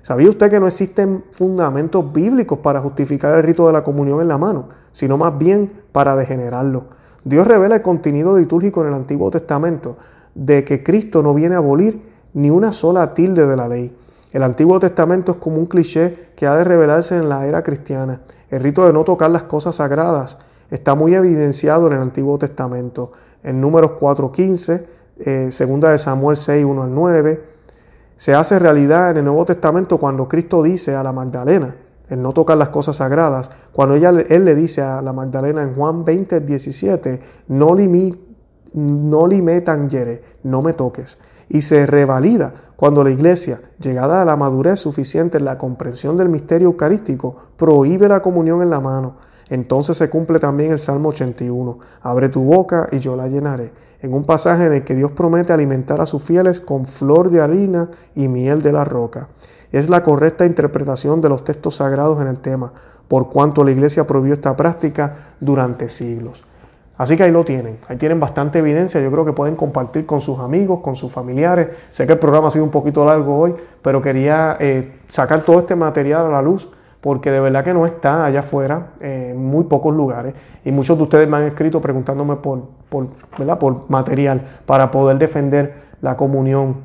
¿Sabía usted que no existen fundamentos bíblicos para justificar el rito de la comunión en la mano, sino más bien para degenerarlo? Dios revela el contenido litúrgico en el Antiguo Testamento de que Cristo no viene a abolir ni una sola tilde de la ley. El Antiguo Testamento es como un cliché que ha de revelarse en la era cristiana. El rito de no tocar las cosas sagradas está muy evidenciado en el Antiguo Testamento. En Números 4.15, eh, segunda de Samuel 6, 1 al 9, se hace realidad en el Nuevo Testamento cuando Cristo dice a la Magdalena, el no tocar las cosas sagradas, cuando ella, él le dice a la Magdalena en Juan 20, 17, no, limi, no no me toques. Y se revalida cuando la iglesia, llegada a la madurez suficiente en la comprensión del misterio eucarístico, prohíbe la comunión en la mano. Entonces se cumple también el Salmo 81, abre tu boca y yo la llenaré en un pasaje en el que Dios promete alimentar a sus fieles con flor de harina y miel de la roca. Es la correcta interpretación de los textos sagrados en el tema, por cuanto la iglesia prohibió esta práctica durante siglos. Así que ahí lo tienen, ahí tienen bastante evidencia, yo creo que pueden compartir con sus amigos, con sus familiares. Sé que el programa ha sido un poquito largo hoy, pero quería eh, sacar todo este material a la luz porque de verdad que no está allá afuera, en muy pocos lugares. Y muchos de ustedes me han escrito preguntándome por, por, por material para poder defender la comunión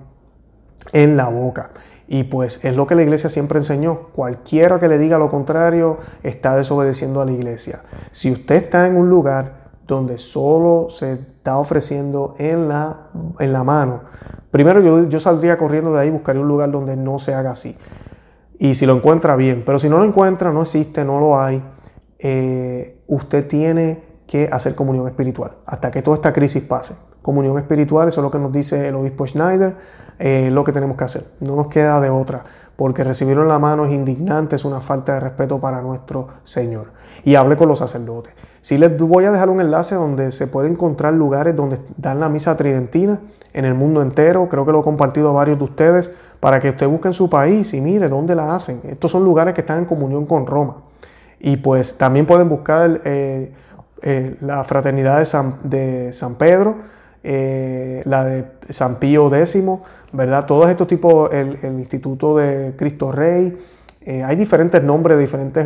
en la boca. Y pues es lo que la iglesia siempre enseñó. Cualquiera que le diga lo contrario está desobedeciendo a la iglesia. Si usted está en un lugar donde solo se está ofreciendo en la, en la mano, primero yo, yo saldría corriendo de ahí y buscaría un lugar donde no se haga así y si lo encuentra bien. Pero si no lo encuentra, no existe, no lo hay, eh, usted tiene que hacer comunión espiritual hasta que toda esta crisis pase. Comunión espiritual, eso es lo que nos dice el obispo Schneider, eh, lo que tenemos que hacer. No nos queda de otra, porque recibirlo en la mano es indignante, es una falta de respeto para nuestro Señor. Y hable con los sacerdotes. Si les voy a dejar un enlace donde se puede encontrar lugares donde dan la misa tridentina en el mundo entero. Creo que lo he compartido a varios de ustedes para que usted busque en su país y mire dónde la hacen. Estos son lugares que están en comunión con Roma. Y pues también pueden buscar eh, eh, la fraternidad de San, de San Pedro, eh, la de San Pío X, ¿verdad? Todos estos tipos, el, Instituto de Cristo Rey. hay diferentes nombres diferentes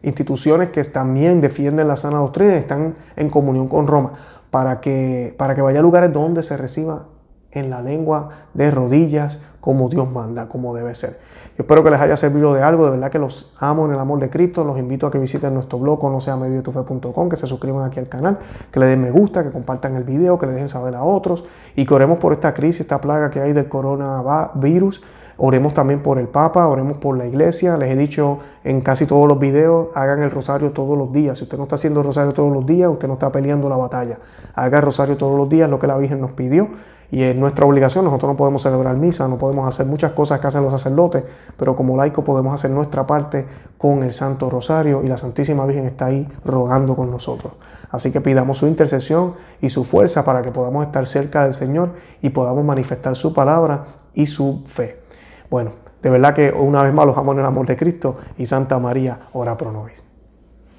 instituciones que también defienden la sana doctrina y están en comunión con Roma para que, para que vaya a lugares donde se reciba en la lengua de rodillas como Dios manda, como debe ser. Yo espero que les haya servido de algo, de verdad que los amo en el amor de Cristo, los invito a que visiten nuestro blog conoceamevidetufe.com, que se suscriban aquí al canal, que le den me gusta, que compartan el video, que le dejen saber a otros y que oremos por esta crisis, esta plaga que hay del coronavirus. Oremos también por el Papa, oremos por la iglesia. Les he dicho en casi todos los videos, hagan el rosario todos los días. Si usted no está haciendo el rosario todos los días, usted no está peleando la batalla. Haga el rosario todos los días, lo que la Virgen nos pidió y es nuestra obligación. Nosotros no podemos celebrar misa, no podemos hacer muchas cosas que hacen los sacerdotes, pero como laico podemos hacer nuestra parte con el Santo Rosario y la Santísima Virgen está ahí rogando con nosotros. Así que pidamos su intercesión y su fuerza para que podamos estar cerca del Señor y podamos manifestar su palabra y su fe. Bueno, de verdad que una vez más los amo en el amor de Cristo y Santa María, ora pro nobis.